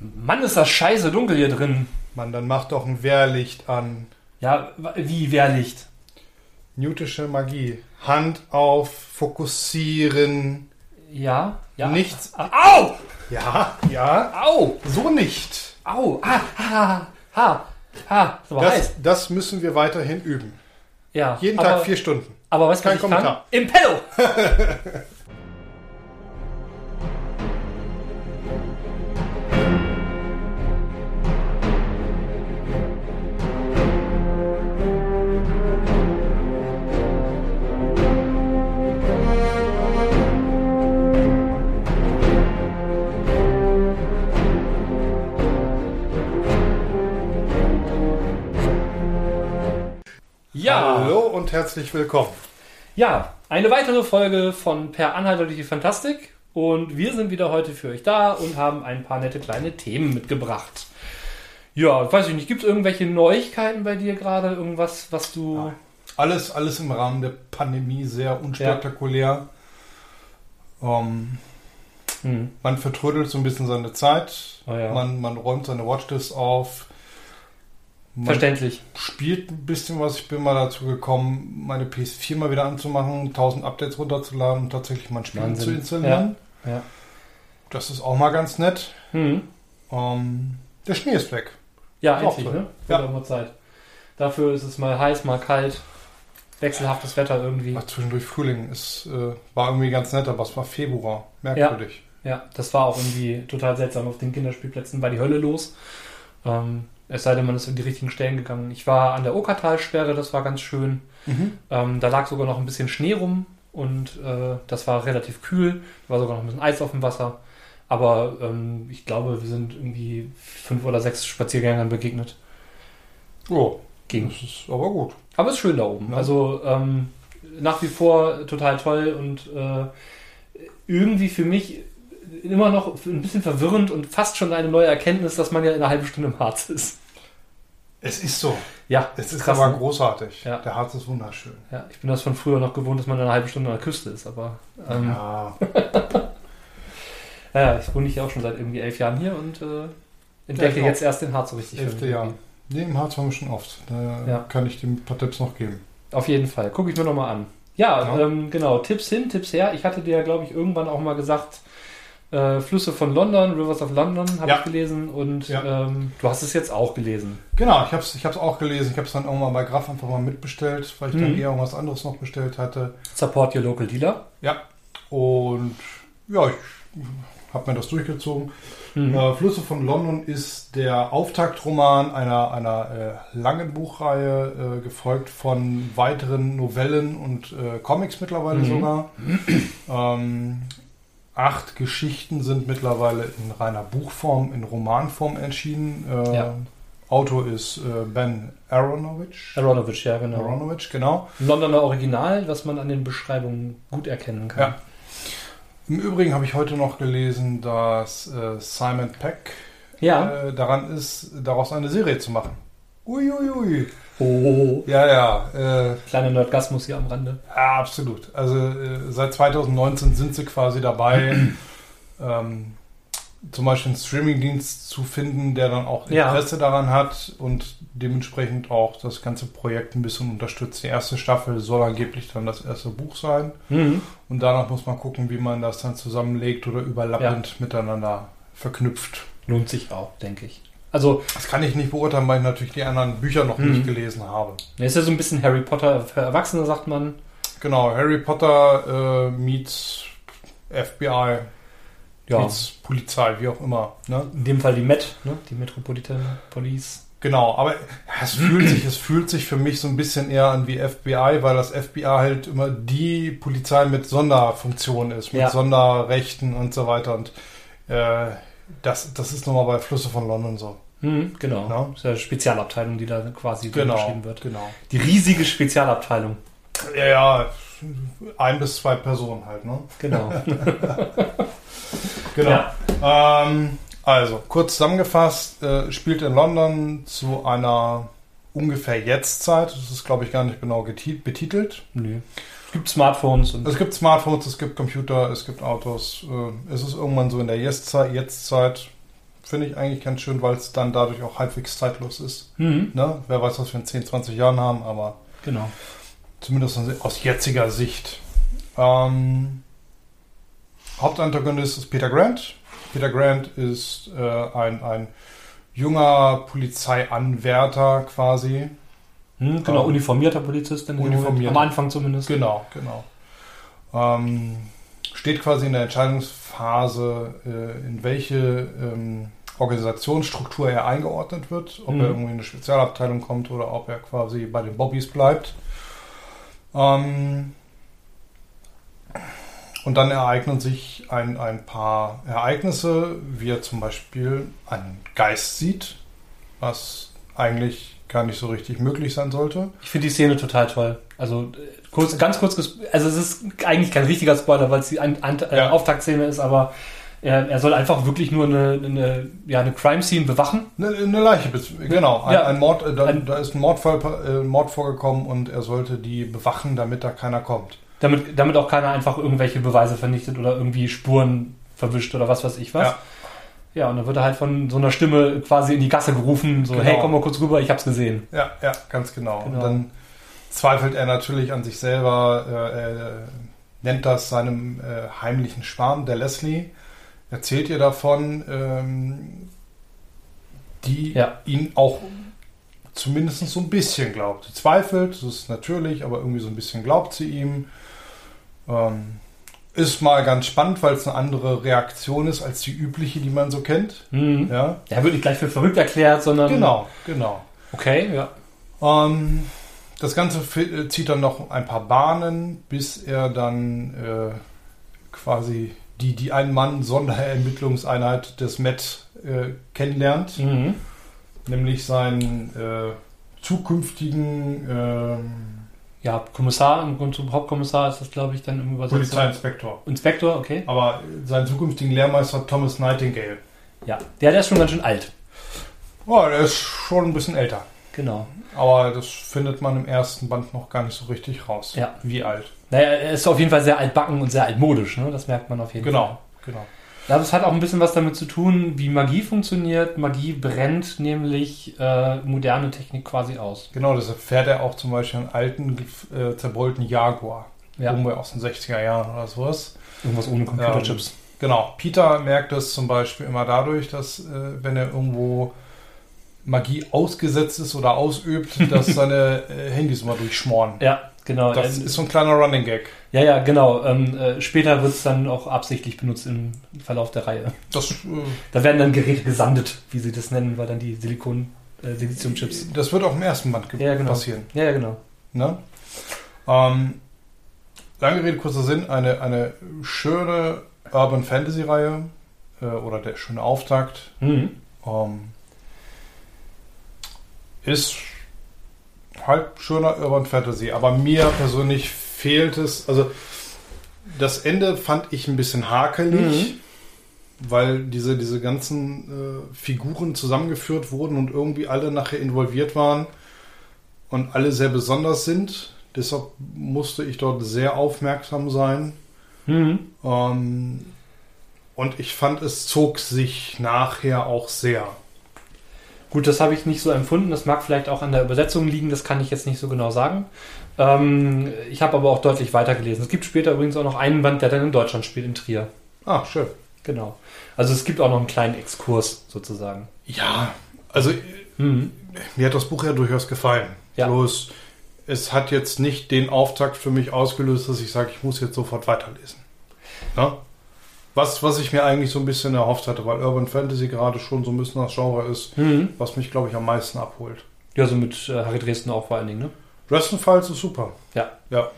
Mann, ist das scheiße dunkel hier drin. Mann, dann mach doch ein Wehrlicht an. Ja, wie Wehrlicht? Newtische Magie. Hand auf, fokussieren. Ja, ja. Nichts. Au! Ja, ja. Au! So nicht. Au! Ah, ha, ha, ha. Aber heiß. Das, das müssen wir weiterhin üben. Ja. Jeden aber, Tag vier Stunden. Aber was Kein ich kann? Kommentar. Impello! Ja. Hallo und herzlich willkommen. Ja, eine weitere Folge von Per Anhalter durch die Fantastik. Und wir sind wieder heute für euch da und haben ein paar nette kleine Themen mitgebracht. Ja, weiß ich nicht, gibt es irgendwelche Neuigkeiten bei dir gerade? Irgendwas, was du. Ja. Alles, alles im Rahmen der Pandemie sehr unspektakulär. Ähm, Hm. man vertrödelt so ein bisschen seine Zeit. Ah, ja. man, man räumt seine Watchlist auf. Man Verständlich. spielt ein bisschen was. Ich bin mal dazu gekommen, meine PS4 mal wieder anzumachen, 1000 Updates runterzuladen und tatsächlich mein Spiel Wahnsinn. zu installieren. Ja. Das ist auch mal ganz nett. Hm. Ähm, der Schnee ist weg. Ja, endlich, ne? Ja. Wird auch mal Zeit. Dafür ist es mal heiß, mal kalt. Wechselhaftes Wetter irgendwie. Ach, zwischendurch Frühling. Es äh, war irgendwie ganz nett, aber es war Februar. Merkwürdig. Ja, das war auch irgendwie total seltsam. Auf den Kinderspielplätzen war die Hölle los. Ähm, es sei denn, man ist in die richtigen Stellen gegangen. Ich war an der Okertalsperre, das war ganz schön. Mhm. Ähm, da lag sogar noch ein bisschen Schnee rum und äh, das war relativ kühl. Da war sogar noch ein bisschen Eis auf dem Wasser. Aber ähm, ich glaube, wir sind irgendwie fünf oder sechs Spaziergängern begegnet. Oh, Ging. das ist aber gut. Aber es ist schön da oben. Ja. Also ähm, nach wie vor total toll und äh, irgendwie für mich immer noch ein bisschen verwirrend und fast schon eine neue Erkenntnis, dass man ja in einer halben Stunde im Harz ist. Es ist so. Ja, Es ist krass, aber ne? großartig. Ja. Der Harz ist wunderschön. Ja, ich bin das von früher noch gewohnt, dass man in einer halben Stunde an der Küste ist, aber ähm, ja. Ja, ich wohne hier auch schon seit irgendwie elf Jahren hier und äh, entdecke auch. jetzt erst den Harz so richtig. elfte. Jahr. Nee, im Harz waren wir schon oft. Da Ja. kann ich dem ein paar Tipps noch geben. Auf jeden Fall. Gucke ich mir nochmal an. Ja, Ja. Ähm, genau. Tipps hin, Tipps her. Ich hatte dir, glaube ich, irgendwann auch mal gesagt, äh, Flüsse von London, Rivers of London, habe Ja. ich gelesen. Und Ja. ähm, du hast es jetzt auch gelesen. Genau, ich habe es ich hab's auch gelesen. Ich habe es dann irgendwann bei Graf einfach mal mitbestellt, weil ich dann Mhm. eher irgendwas anderes noch bestellt hatte. Support your local dealer. Ja, und ja, ich habe mir das durchgezogen. Mhm. Äh, Flüsse von London ist der Auftaktroman einer, einer äh, langen Buchreihe, äh, gefolgt von weiteren Novellen und äh, Comics mittlerweile Mhm. sogar. ähm, acht Geschichten sind mittlerweile in reiner Buchform, in Romanform erschienen. Äh, Ja. Autor ist äh, Ben Aronovich. Aronovich, ja, genau. Aronovich, genau. Londoner Original, was man an den Beschreibungen gut erkennen kann. Ja. Im Übrigen habe ich heute noch gelesen, dass äh, Simon Peck Ja. äh, daran ist, daraus eine Serie zu machen. Uiuiui. Oh. Ja, ja, äh, Kleiner Nerdgasmus hier am Rande. ja, absolut. Also äh, seit 2019 sind sie quasi dabei, ähm, zum Beispiel einen Streamingdienst zu finden, der dann auch Ja. Interesse daran hat und dementsprechend auch das ganze Projekt ein bisschen unterstützt. Die erste Staffel soll angeblich dann das erste Buch sein. Mhm. Und danach muss man gucken, wie man das dann zusammenlegt oder überlappend miteinander verknüpft. Lohnt sich auch, denke ich. Also, Das kann ich nicht beurteilen, weil ich natürlich die anderen Bücher noch Mhm. nicht gelesen habe. er ist ja so ein bisschen Harry Potter für Erwachsene, sagt man. Genau, Harry Potter äh, meets FBI, Ja. meets Polizei, wie auch immer. Ne? In dem Fall die Met, ne? die Metropolitan Police. Genau, aber es fühlt sich, es fühlt sich für mich so ein bisschen eher an wie FBI, weil das FBI halt immer die Polizei mit Sonderfunktion ist, mit Ja. Sonderrechten und so weiter. Und äh, das, das ist nochmal bei Flüsse von London so. Mhm, genau. Ja. Das ist ja eine Spezialabteilung, die da quasi Genau, beschrieben wird. genau. Die riesige Spezialabteilung. Ja, ja, ein bis zwei Personen halt, ne? Genau. Genau. Ja. Ähm, also, kurz zusammengefasst, äh, spielt in London zu einer ungefähr Jetztzeit. Das ist, glaube ich, gar nicht genau betitelt. Nö. Es gibt Smartphones und Es gibt Smartphones, es gibt Computer, es gibt Autos. Äh, es ist irgendwann so in der Jetztzeit, Jetztzeit finde ich eigentlich ganz schön, weil es dann dadurch auch halbwegs zeitlos ist. Mhm. Ne? Wer weiß, was wir in 10, 20 Jahren haben, aber Genau. zumindest aus jetziger Sicht. Ähm, Hauptantagonist ist Peter Grant. Peter Grant ist äh, ein, ein junger Polizeianwärter quasi. Hm, genau, Ähm, uniformierter Polizist in. Moment. Am Anfang zumindest. Genau, genau. Ähm, steht quasi in der Entscheidungsphase, äh, in welche ähm, Organisationsstruktur er eingeordnet wird, ob Mhm. er irgendwie in eine Spezialabteilung kommt oder ob er quasi bei den Bobbys bleibt. Ähm, und dann ereignen sich ein, ein paar Ereignisse, wie er zum Beispiel einen Geist sieht, was eigentlich gar nicht so richtig möglich sein sollte. Ich finde die Szene total toll. Also äh, kurz, ganz kurz, also es ist eigentlich kein richtiger Spoiler, weil es die An An äh, Ja. Auftaktszene ist, aber er, er soll einfach wirklich nur eine, eine, ja, eine Crime-Scene bewachen. Eine, eine Leiche, genau. Ein, Ja. ein Mord, äh, da, Ein- da ist ein Mordfall, äh, Mord vorgekommen und er sollte die bewachen, damit da keiner kommt. Damit, damit auch keiner einfach irgendwelche Beweise vernichtet oder irgendwie Spuren verwischt oder was weiß ich was. Ja. Ja, und dann wird er halt von so einer Stimme quasi in die Gasse gerufen, so, Genau. hey, komm mal kurz rüber, ich hab's gesehen. Ja, ja, ganz genau. Genau. Und dann zweifelt er natürlich an sich selber, äh, er nennt das seinem äh, heimlichen Schwarm, der Leslie, erzählt ihr davon, ähm, die Ja. ihn auch zumindest so ein bisschen glaubt. Sie zweifelt, das ist natürlich, aber irgendwie so ein bisschen glaubt sie ihm. Ähm, ist mal ganz spannend, weil es eine andere Reaktion ist als die übliche, die man so kennt. Mhm. Ja, Er wird nicht gleich für verrückt erklärt, sondern. genau, genau. Okay, ja. Ähm, das Ganze äh, zieht dann noch ein paar Bahnen, bis er dann äh, quasi die, die Ein-Mann-Sonderermittlungseinheit des MET äh, kennenlernt, Mhm. nämlich seinen äh, zukünftigen ähm, Ja, Kommissar, im Grunde zum Hauptkommissar ist das, glaube ich, dann im Übersetzer. Polizeiinspektor. Inspektor, okay. Aber seinen zukünftigen Lehrmeister Thomas Nightingale. Ja, der, der ist schon ganz schön alt. Oh, der ist schon ein bisschen älter. Genau. Aber das findet man im ersten Band noch gar nicht so richtig raus. Ja. Wie alt. Naja, er ist auf jeden Fall sehr altbacken und sehr altmodisch, ne? Das merkt man auf jeden Fall. Genau, genau. Ja, Das hat auch ein bisschen was damit zu tun, wie Magie funktioniert. Magie brennt nämlich äh, moderne Technik quasi aus. Genau, deshalb fährt er auch zum Beispiel einen alten, äh, zerbeulten Jaguar. Ja. Irgendwo aus den 60er Jahren oder sowas. Irgendwas ohne Computerchips. Genau. Peter merkt es zum Beispiel immer dadurch, dass, äh, wenn er irgendwo Magie ausgesetzt ist oder ausübt, dass seine äh, Handys immer durchschmoren. Ja, genau. Das Ähm, ist so ein kleiner Running Gag. Ja, ja, genau. Ähm, äh, später wird es dann auch absichtlich benutzt im Verlauf der Reihe. Das, äh, Da werden dann Geräte gesandet, wie sie das nennen, weil dann die Silikon, äh, Siliziumchips. das wird auch im ersten Band Ja, genau. passieren. Ja, ja, genau. Ne? Ähm, lange Rede, kurzer Sinn, eine, eine schöne Urban Fantasy Reihe äh, oder der schöne Auftakt Mhm. ähm, ist halt schöner Urban Fantasy, aber mir persönlich fehlt es, also das Ende fand ich ein bisschen hakelig, weil diese, diese ganzen äh, Figuren zusammengeführt wurden und irgendwie alle nachher involviert waren und alle sehr besonders sind. Deshalb musste ich dort sehr aufmerksam sein. Mhm. Ähm, und ich fand, es zog sich nachher auch sehr. Gut, das habe ich nicht so empfunden. Das mag vielleicht auch an der Übersetzung liegen, das kann ich jetzt nicht so genau sagen. Ähm, ich habe aber auch deutlich weitergelesen. Es gibt später übrigens auch noch einen Band, der dann in Deutschland spielt, in Trier. Ah, schön. Genau. Also es gibt auch noch einen kleinen Exkurs sozusagen. Ja, also Mhm. mir hat das Buch ja durchaus gefallen. Ja. Bloß, es hat jetzt nicht den Auftakt für mich ausgelöst, dass ich sage, ich muss jetzt sofort weiterlesen. Ja? Was, was ich mir eigentlich so ein bisschen erhofft hatte, weil Urban Fantasy gerade schon so ein bisschen das Genre ist, Mhm. was mich, glaube ich, am meisten abholt. Ja, so mit äh, Harry Dresden auch vor allen Dingen, ne? Dresden Files ist super. Ja. Ja.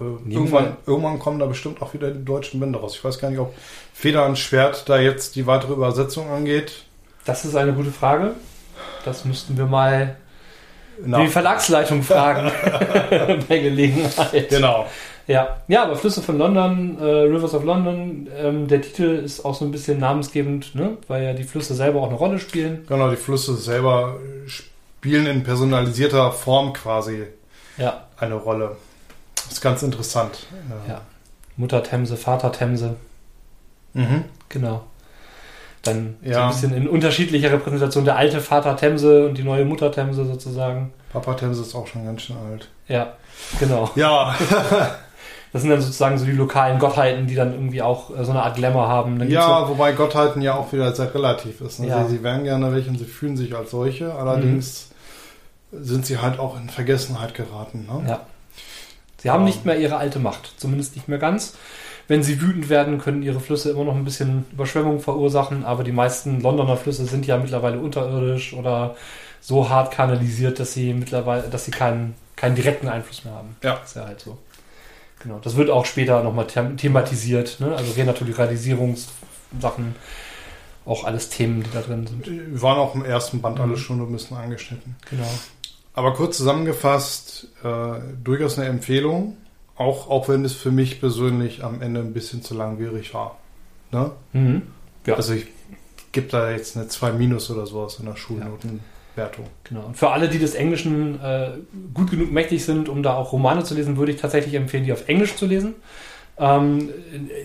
Äh, irgendwann, irgendwann kommen da bestimmt auch wieder die deutschen Bände raus. Ich weiß gar nicht, ob Feder und Schwert da jetzt die weitere Übersetzung angeht. Das ist eine gute Frage. Das müssten wir mal Na, die Verlagsleitung fragen bei Gelegenheit. genau. Ja, ja, aber Flüsse von London, äh, Rivers of London, ähm, der Titel ist auch so ein bisschen namensgebend, ne? weil ja die Flüsse selber auch eine Rolle spielen. Genau, die Flüsse selber spielen in personalisierter Form quasi Ja, eine Rolle. Das ist ganz interessant. Ja. Mutter Themse, Vater Themse, Mhm. genau. Dann so Ja. ein bisschen in unterschiedlicher Repräsentation der alte Vater Themse und die neue Mutter Themse sozusagen. Papa Themse ist auch schon ganz schön alt. Ja, genau. Ja, Das sind dann sozusagen so die lokalen Gottheiten, die dann irgendwie auch äh, so eine Art Glamour haben. Dann ja, wobei Gottheiten ja auch wieder sehr relativ ist. Ne? Ja. Sie, sie wären gerne welche und sie fühlen sich als solche, allerdings sind sie halt auch in Vergessenheit geraten. Ne? Ja. Sie haben nicht mehr ihre alte Macht, zumindest nicht mehr ganz. Wenn sie wütend werden, können ihre Flüsse immer noch ein bisschen Überschwemmung verursachen, aber die meisten Londoner Flüsse sind ja mittlerweile unterirdisch oder so hart kanalisiert, dass sie mittlerweile, dass sie keinen, keinen direkten Einfluss mehr haben. Ja. ist ja halt so. Genau. Das wird auch später nochmal them thematisiert, ne? Also Renaturalisierungssachen, auch alles Themen, die da drin sind. Die waren auch im ersten Band Mhm. alle schon ein bisschen angeschnitten. Genau. Aber kurz zusammengefasst, äh, durchaus eine Empfehlung, auch, auch wenn es für mich persönlich am Ende ein bisschen zu langwierig war. Ne? Mhm. Ja. Also ich gebe da jetzt eine 2 Minus oder sowas in der Schulnotenwertung. Genau. Und für alle, die des Englischen äh, gut genug mächtig sind, um da auch Romane zu lesen, würde ich tatsächlich empfehlen, die auf Englisch zu lesen. Ähm,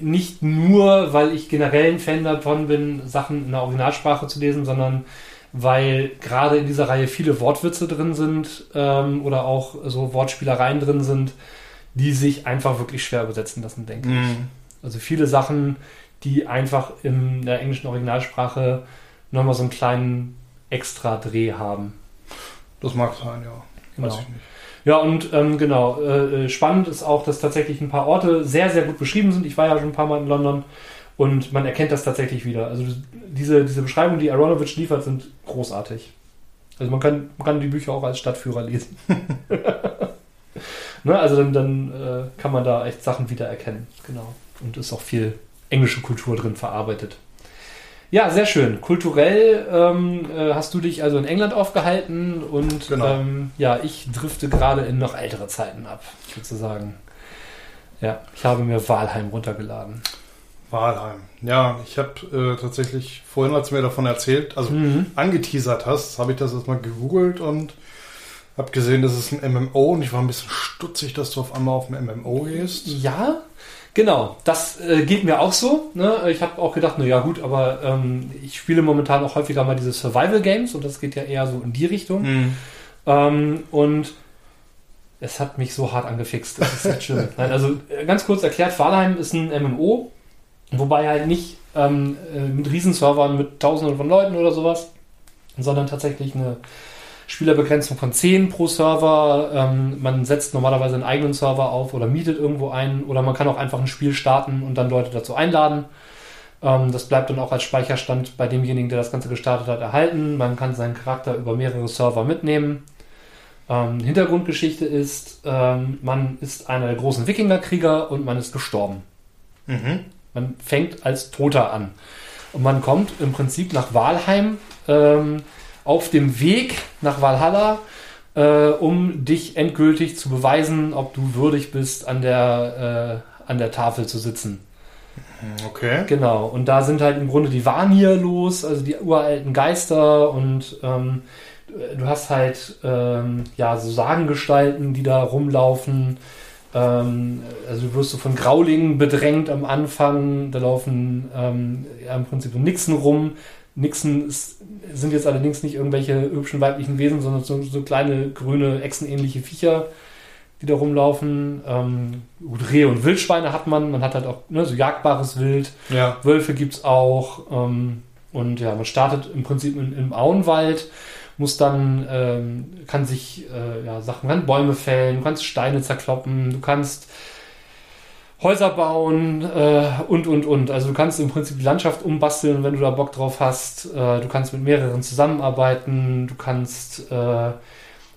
nicht nur, weil ich generell ein Fan davon bin, Sachen in der Originalsprache zu lesen, sondern weil gerade in dieser Reihe viele Wortwitze drin sind ähm, oder auch so Wortspielereien drin sind, die sich einfach wirklich schwer übersetzen lassen, denke ich. Mhm. Also viele Sachen, die einfach in der englischen Originalsprache nochmal so einen kleinen Extra-Dreh haben. Das mag sein, ja. Genau. Weiß ich nicht. Ja, und ähm, genau, äh, äh, spannend ist auch, dass tatsächlich ein paar Orte sehr, sehr gut beschrieben sind. Ich war ja schon ein paar Mal in London und man erkennt das tatsächlich wieder. Also diese, diese Beschreibungen, die Aronovich liefert, sind großartig. Also man kann, man kann die Bücher auch als Stadtführer lesen. ne, also dann, dann äh, kann man da echt Sachen wiedererkennen. Genau. Und ist auch viel englische Kultur drin verarbeitet. Ja, sehr schön. Kulturell ähm, äh, hast du dich also in England aufgehalten und Genau. ähm, ja, ich drifte gerade in noch ältere Zeiten ab, sozusagen. Ja, ich habe mir Walheim runtergeladen. Walheim. Ja, ich habe äh, tatsächlich vorhin, als du mir davon erzählt, also Mhm. angeteasert hast, habe ich das erstmal gegoogelt und habe gesehen, das ist ein MMO und ich war ein bisschen stutzig, dass du auf einmal auf ein MMO gehst. Ja, genau. Das äh, geht mir auch so. Ne? Ich habe auch gedacht, na ja gut, aber ähm, ich spiele momentan auch häufiger mal diese Survival Games und das geht ja eher so in die Richtung. Mhm. Ähm, und es hat mich so hart angefixt. Das ist echt schlimm. Nein, also äh, ganz kurz erklärt, Valheim ist ein MMO, wobei halt nicht ähm, äh, mit Riesenservern mit Tausenden von Leuten oder sowas, sondern tatsächlich eine Spielerbegrenzung von 10 pro Server. Ähm, man setzt normalerweise einen eigenen Server auf oder mietet irgendwo ein oder man kann auch einfach ein Spiel starten und dann Leute dazu einladen. Ähm, das bleibt dann auch als Speicherstand bei demjenigen, der das Ganze gestartet hat, erhalten. Man kann seinen Charakter über mehrere Server mitnehmen. Ähm, Hintergrundgeschichte ist, ähm, man ist einer der großen Wikingerkrieger und man ist gestorben. Mhm. Man fängt als Toter an. Und man kommt im Prinzip nach Walheim ähm, auf dem Weg nach Valhalla, äh, um dich endgültig zu beweisen, ob du würdig bist, an der, äh, an der Tafel zu sitzen. Okay. Genau, und da sind halt im Grunde die Vanir los, also die uralten Geister und ähm, du hast halt ähm, ja so Sagengestalten, die da rumlaufen. Ähm, also du wirst so von Graulingen bedrängt am Anfang, da laufen ähm, ja, im Prinzip so Nixen rum. Nixen ist, sind jetzt allerdings nicht irgendwelche hübschen weiblichen Wesen, sondern so, so kleine grüne Echsenähnliche Viecher, die da rumlaufen. Ähm, gut, Rehe und Wildschweine hat man, man hat halt auch ne, so jagbares Wild. Ja. Wölfe gibt es auch. Ähm, und ja, man startet im Prinzip in, im Auenwald, muss dann, ähm, kann sich äh, ja, Sachen, kann Bäume fällen, du kannst Steine zerkloppen, du kannst Häuser bauen äh, und, und, und. Also du kannst im Prinzip die Landschaft umbasteln, wenn du da Bock drauf hast. Äh, du kannst mit mehreren zusammenarbeiten, du kannst äh,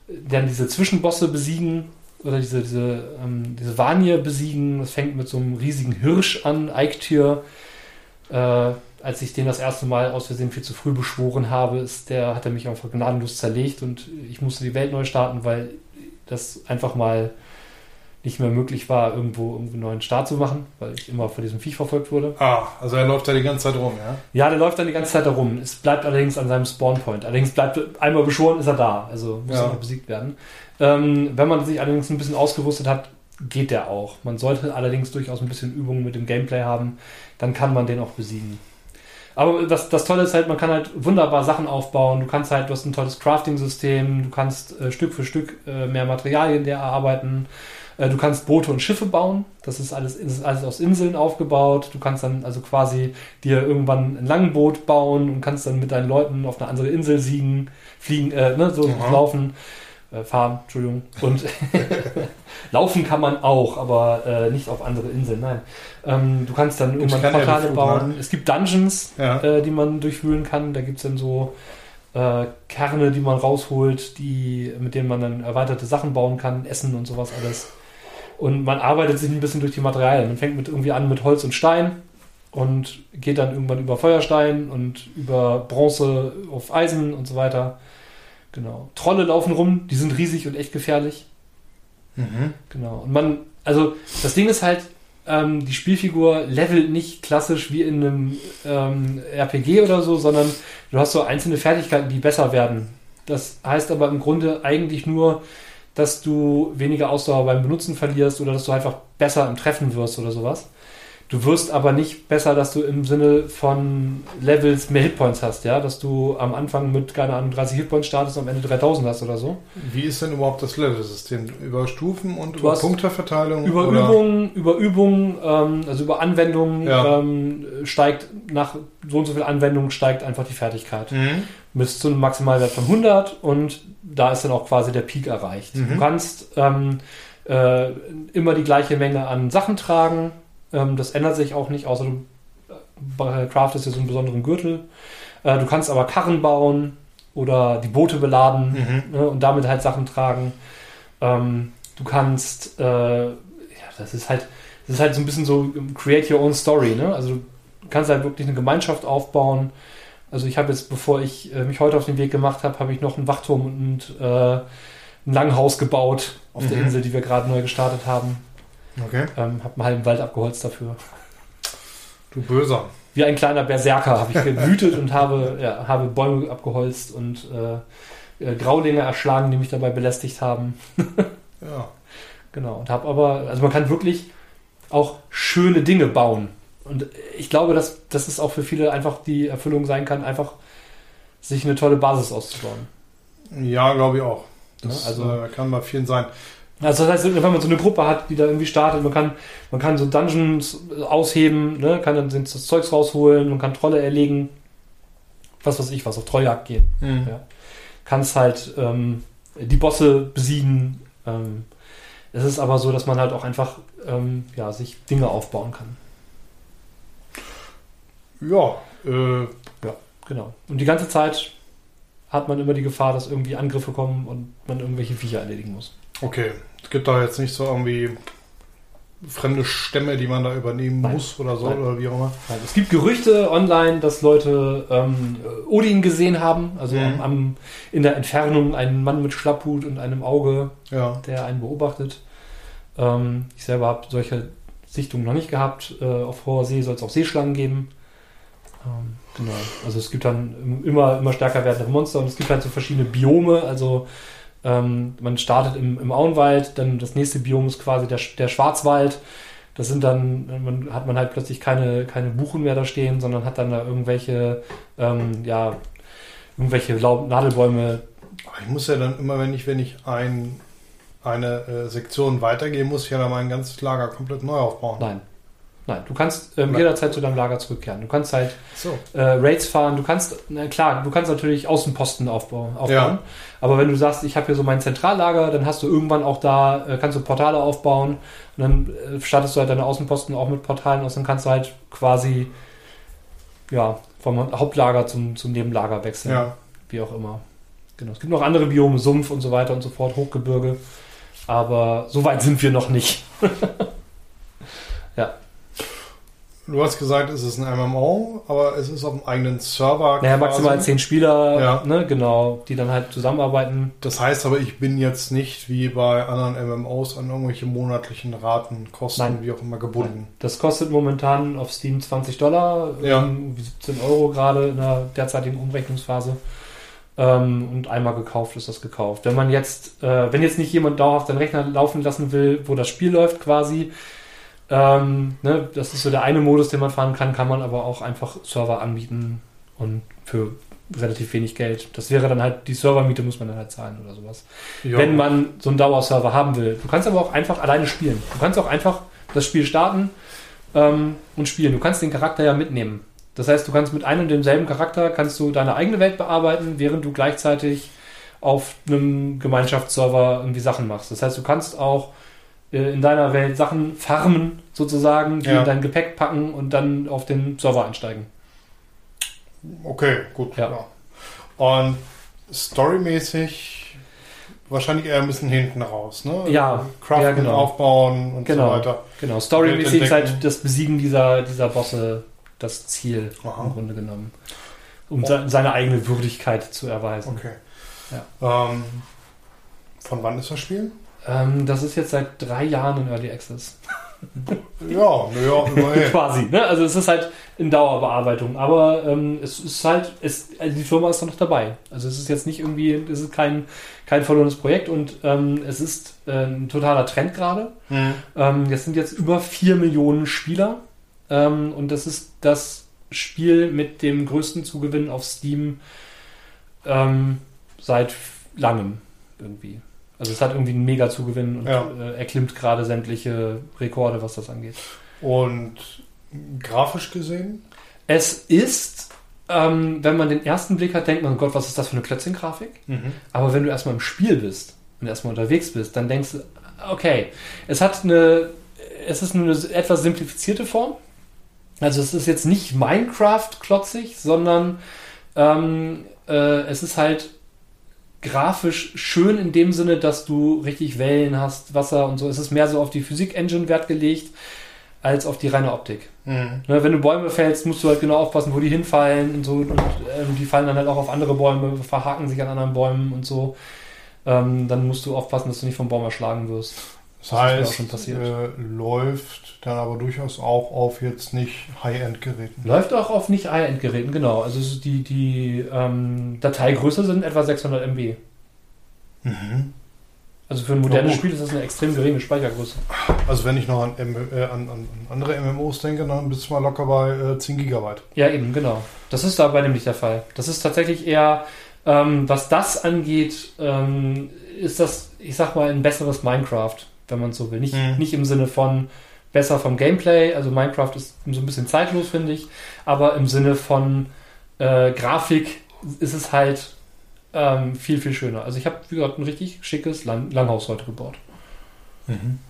dann diese Zwischenbosse besiegen oder diese, diese, ähm, diese Vanir besiegen. Das fängt mit so einem riesigen Hirsch an, Eiktür. Äh, als ich den das erste Mal aus Versehen viel zu früh beschworen habe, ist der, hat er mich einfach gnadenlos zerlegt und ich musste die Welt neu starten, weil das einfach mal nicht mehr möglich war, irgendwo, irgendwo einen neuen Start zu machen, weil ich immer von diesem Viech verfolgt wurde. Ah, also er läuft da die ganze Zeit rum, ja? Ja, der läuft dann die ganze Zeit herum. Es bleibt allerdings an seinem Spawnpoint. Allerdings bleibt einmal beschworen, ist er da. Also muss Ja. er besiegt werden. Ähm, wenn man sich allerdings ein bisschen ausgerüstet hat, geht der auch. Man sollte allerdings durchaus ein bisschen Übung mit dem Gameplay haben. Dann kann man den auch besiegen. Aber das, das Tolle ist halt, man kann halt wunderbar Sachen aufbauen. Du kannst halt, du hast ein tolles Crafting-System, du kannst äh, Stück für Stück äh, mehr Materialien der erarbeiten. Äh, du kannst Boote und Schiffe bauen. Das ist alles, das ist alles aus Inseln aufgebaut. Du kannst dann also quasi dir irgendwann ein Langboot bauen und kannst dann mit deinen Leuten auf eine andere Insel siegen, fliegen, äh, ne, so Aha. laufen, äh, fahren, Entschuldigung. Und laufen kann man auch, aber äh, nicht auf andere Inseln, nein. Ähm, du kannst dann irgendwann keine Portale Luftflug, bauen. Es gibt Dungeons, Ja. äh, die man durchwühlen kann. Da gibt es dann so äh, Kerne, die man rausholt, die, mit denen man dann erweiterte Sachen bauen kann, Essen und sowas alles. Und man arbeitet sich ein bisschen durch die Materialien. Man fängt mit irgendwie an mit Holz und Stein und geht dann irgendwann über Feuerstein und über Bronze auf Eisen und so weiter. Genau. Trolle laufen rum, die sind riesig und echt gefährlich. Mhm. Genau. Und man, also das Ding ist halt, ähm, die Spielfigur levelt nicht klassisch wie in einem ähm, RPG oder so, sondern du hast so einzelne Fertigkeiten, die besser werden. Das heißt aber im Grunde eigentlich nur, dass du weniger Ausdauer beim Benutzen verlierst oder dass du einfach besser im Treffen wirst oder sowas. Du wirst aber nicht besser, dass du im Sinne von Levels mehr Hitpoints hast, ja, dass du am Anfang mit, keine Ahnung, 30 Hitpoints startest und am Ende 3000 hast oder so. Wie ist denn überhaupt das Level-System? Über Stufen und Du über Punkteverteilung? Über oder? Übungen, über Übungen, ähm, also über Anwendungen Ja. ähm, steigt nach so und so viel Anwendungen steigt einfach die Fertigkeit. Mhm. Bis zu einem Maximalwert von 100 und da ist dann auch quasi der Peak erreicht. Mhm. Du kannst ähm, äh, immer die gleiche Menge an Sachen tragen. Ähm, das ändert sich auch nicht, außer du äh, craftest so einen besonderen Gürtel. Äh, du kannst aber Karren bauen oder die Boote beladen Mhm. ne, und damit halt Sachen tragen. Ähm, du kannst, äh, ja, das ist halt, das ist halt so ein bisschen so create your own story, ne? Also du kannst halt wirklich eine Gemeinschaft aufbauen. Also ich habe jetzt, bevor ich äh, mich heute auf den Weg gemacht habe, habe ich noch einen Wachturm und äh, ein Langhaus gebaut auf der Mhm. Insel, die wir gerade neu gestartet haben. Okay. Ähm, habe einen halben Wald abgeholzt dafür. Du Böser. Wie ein kleiner Berserker habe ich gewütet und habe, ja, habe Bäume abgeholzt und äh, äh, Graulinge erschlagen, die mich dabei belästigt haben. Ja. Genau. Und habe aber, also man kann wirklich auch schöne Dinge bauen. Und ich glaube, dass, dass es auch für viele einfach die Erfüllung sein kann, einfach sich eine tolle Basis auszubauen. Ja, glaube ich auch. Das Ja, also- äh, kann bei vielen sein. Also das heißt, wenn man so eine Gruppe hat, die da irgendwie startet, man kann, man kann so Dungeons ausheben, ne, kann dann das Zeugs rausholen, man kann Trolle erlegen, was weiß ich, was auf Trolljagd gehen. Mhm. Ja. Kannst halt ähm, die Bosse besiegen. Ähm, es ist aber so, dass man halt auch einfach ähm, ja, sich Dinge aufbauen kann. Ja, äh, Genau. Und die ganze Zeit hat man immer die Gefahr, dass irgendwie Angriffe kommen und man irgendwelche Viecher erledigen muss. okay. Es gibt da jetzt nicht so irgendwie fremde Stämme, die man da übernehmen Nein. muss oder so Nein. oder wie auch immer. Also es gibt Gerüchte online, dass Leute ähm, Odin gesehen haben, also Mhm. am, am, in der Entfernung einen Mann mit Schlapphut und einem Auge, Ja. der einen beobachtet. Ähm, ich selber habe solche Sichtungen noch nicht gehabt. Äh, auf hoher See soll es auch Seeschlangen geben. Ähm, genau. Also es gibt dann immer, immer stärker werdende Monster und es gibt halt so verschiedene Biome. Also ähm, man startet im, im Auenwald, dann das nächste Biom ist quasi der, der Schwarzwald. Das sind dann, man, hat man halt plötzlich keine, keine Buchen mehr da stehen, sondern hat dann da irgendwelche, ähm, ja, irgendwelche Laub Nadelbäume. Aber ich muss ja dann immer, wenn ich, wenn ich ein, eine äh, Sektion weitergehe, muss ich ja dann mein ganzes Lager komplett neu aufbauen. Nein. Nein, du kannst ähm, jederzeit zu deinem Lager zurückkehren. Du kannst halt So. äh, Raids fahren, du kannst, na klar, du kannst natürlich Außenposten aufbauen. aufbauen. Ja. Aber wenn du sagst, ich habe hier so mein Zentrallager, dann hast du irgendwann auch da, äh, kannst du Portale aufbauen und dann äh, startest du halt deine Außenposten auch mit Portalen aus, dann kannst du halt quasi ja, vom Hauptlager zum, zum Nebenlager wechseln. Ja. Wie auch immer. Genau. Es gibt noch andere Biome, Sumpf und so weiter und so fort, Hochgebirge. Aber so weit sind wir noch nicht. Du hast gesagt, es ist ein MMO, aber es ist auf dem eigenen Server. Naja, quasi. maximal zehn Spieler, Ja. ne, genau, die dann halt zusammenarbeiten. Das heißt aber, ich bin jetzt nicht wie bei anderen MMOs an irgendwelche monatlichen Raten, Kosten, Nein. wie auch immer gebunden. Das kostet momentan auf Steam 20 Dollar, Ja. ähm, 17 Euro gerade in der derzeitigen Umrechnungsphase. Ähm, und einmal gekauft ist das gekauft. Wenn man jetzt, äh, wenn jetzt nicht jemand dauerhaft seinen Rechner laufen lassen will, wo das Spiel läuft quasi, Ähm, ne, das ist so der eine Modus, den man fahren kann, kann man aber auch einfach Server anbieten und für relativ wenig Geld. Das wäre dann halt, die Servermiete muss man dann halt zahlen oder sowas. Ja. Wenn man so einen Dauerserver haben will. Du kannst aber auch einfach alleine spielen. Du kannst auch einfach das Spiel starten ähm, und spielen. Du kannst den Charakter ja mitnehmen. Das heißt, du kannst mit einem und demselben Charakter kannst du deine eigene Welt bearbeiten, während du gleichzeitig auf einem Gemeinschaftsserver irgendwie Sachen machst. Das heißt, du kannst auch äh, in deiner Welt Sachen farmen, sozusagen, die Ja. in dein Gepäck packen und dann auf den Server einsteigen. Okay, gut. Ja. Ja. Und storymäßig wahrscheinlich eher ein bisschen hinten raus, ne? Ja, Craften, ja, genau. aufbauen und Genau. so weiter. Genau, storymäßig ist halt das Besiegen dieser, dieser Bosse das Ziel Aha. im Grunde genommen. Um se- seine eigene Würdigkeit zu erweisen. Okay. Ähm, von wann ist das Spiel? Ähm, das ist jetzt seit drei Jahren in Early Access. Ja, naja, immerhin. Quasi. Ne? Also es ist halt in Dauerbearbeitung. Aber ähm, es ist halt, es, also die Firma ist da noch dabei. Also es ist jetzt nicht irgendwie, es ist kein, kein verlorenes Projekt und ähm, es ist äh, ein totaler Trend gerade. Hm. Ähm, das sind jetzt über 4 Millionen Spieler ähm, und das ist das Spiel mit dem größten Zugewinn auf Steam ähm, seit langem irgendwie. Also es hat irgendwie einen mega Zugewinn und Ja. äh, erklimmt gerade sämtliche Rekorde, was das angeht. Und grafisch gesehen? Es ist, ähm, wenn man den ersten Blick hat, denkt man, Gott, was ist das für eine Klötzchen-Grafik? Aber wenn du erstmal im Spiel bist und erstmal unterwegs bist, dann denkst du, okay, es hat eine, es ist eine etwas simplifizierte Form. Also es ist jetzt nicht Minecraft-klotzig, sondern ähm, äh, es ist halt grafisch schön in dem Sinne, dass du richtig Wellen hast, Wasser und so. Es ist mehr so auf die Physik-Engine Wert gelegt, als auf die reine Optik. Mhm. Ne, wenn du Bäume fällst, musst du halt genau aufpassen, wo die hinfallen und so. Und ähm, die fallen dann halt auch auf andere Bäume, verhaken sich an anderen Bäumen und so. Ähm, dann musst du aufpassen, dass du nicht vom Baum erschlagen wirst. Das Das ist mir auch heißt, schon passiert. äh, läuft dann aber durchaus auch auf jetzt nicht High-End-Geräten. Läuft auch auf nicht High-End-Geräten, genau. Also die, die ähm, Dateigröße sind etwa 600 MB. Mhm. Also für ein modernes. Spiel ist das eine extrem geringe Speichergröße. Also wenn ich noch an, M äh, an, an an andere MMOs denke, dann bist du mal locker bei äh, 10 Gigabyte. Ja, eben, genau. Das ist dabei nämlich der Fall. Das ist tatsächlich eher, ähm, was das angeht, ähm, ist das, ich sag mal, ein besseres Minecraft, wenn man so will. Nicht, Mhm. nicht im Sinne von besser vom Gameplay, also Minecraft ist so ein bisschen zeitlos, finde ich, aber im Sinne von äh, Grafik ist es halt ähm, viel, viel schöner. Also ich habe, wie gesagt, ein richtig schickes Lang Langhaus heute gebaut.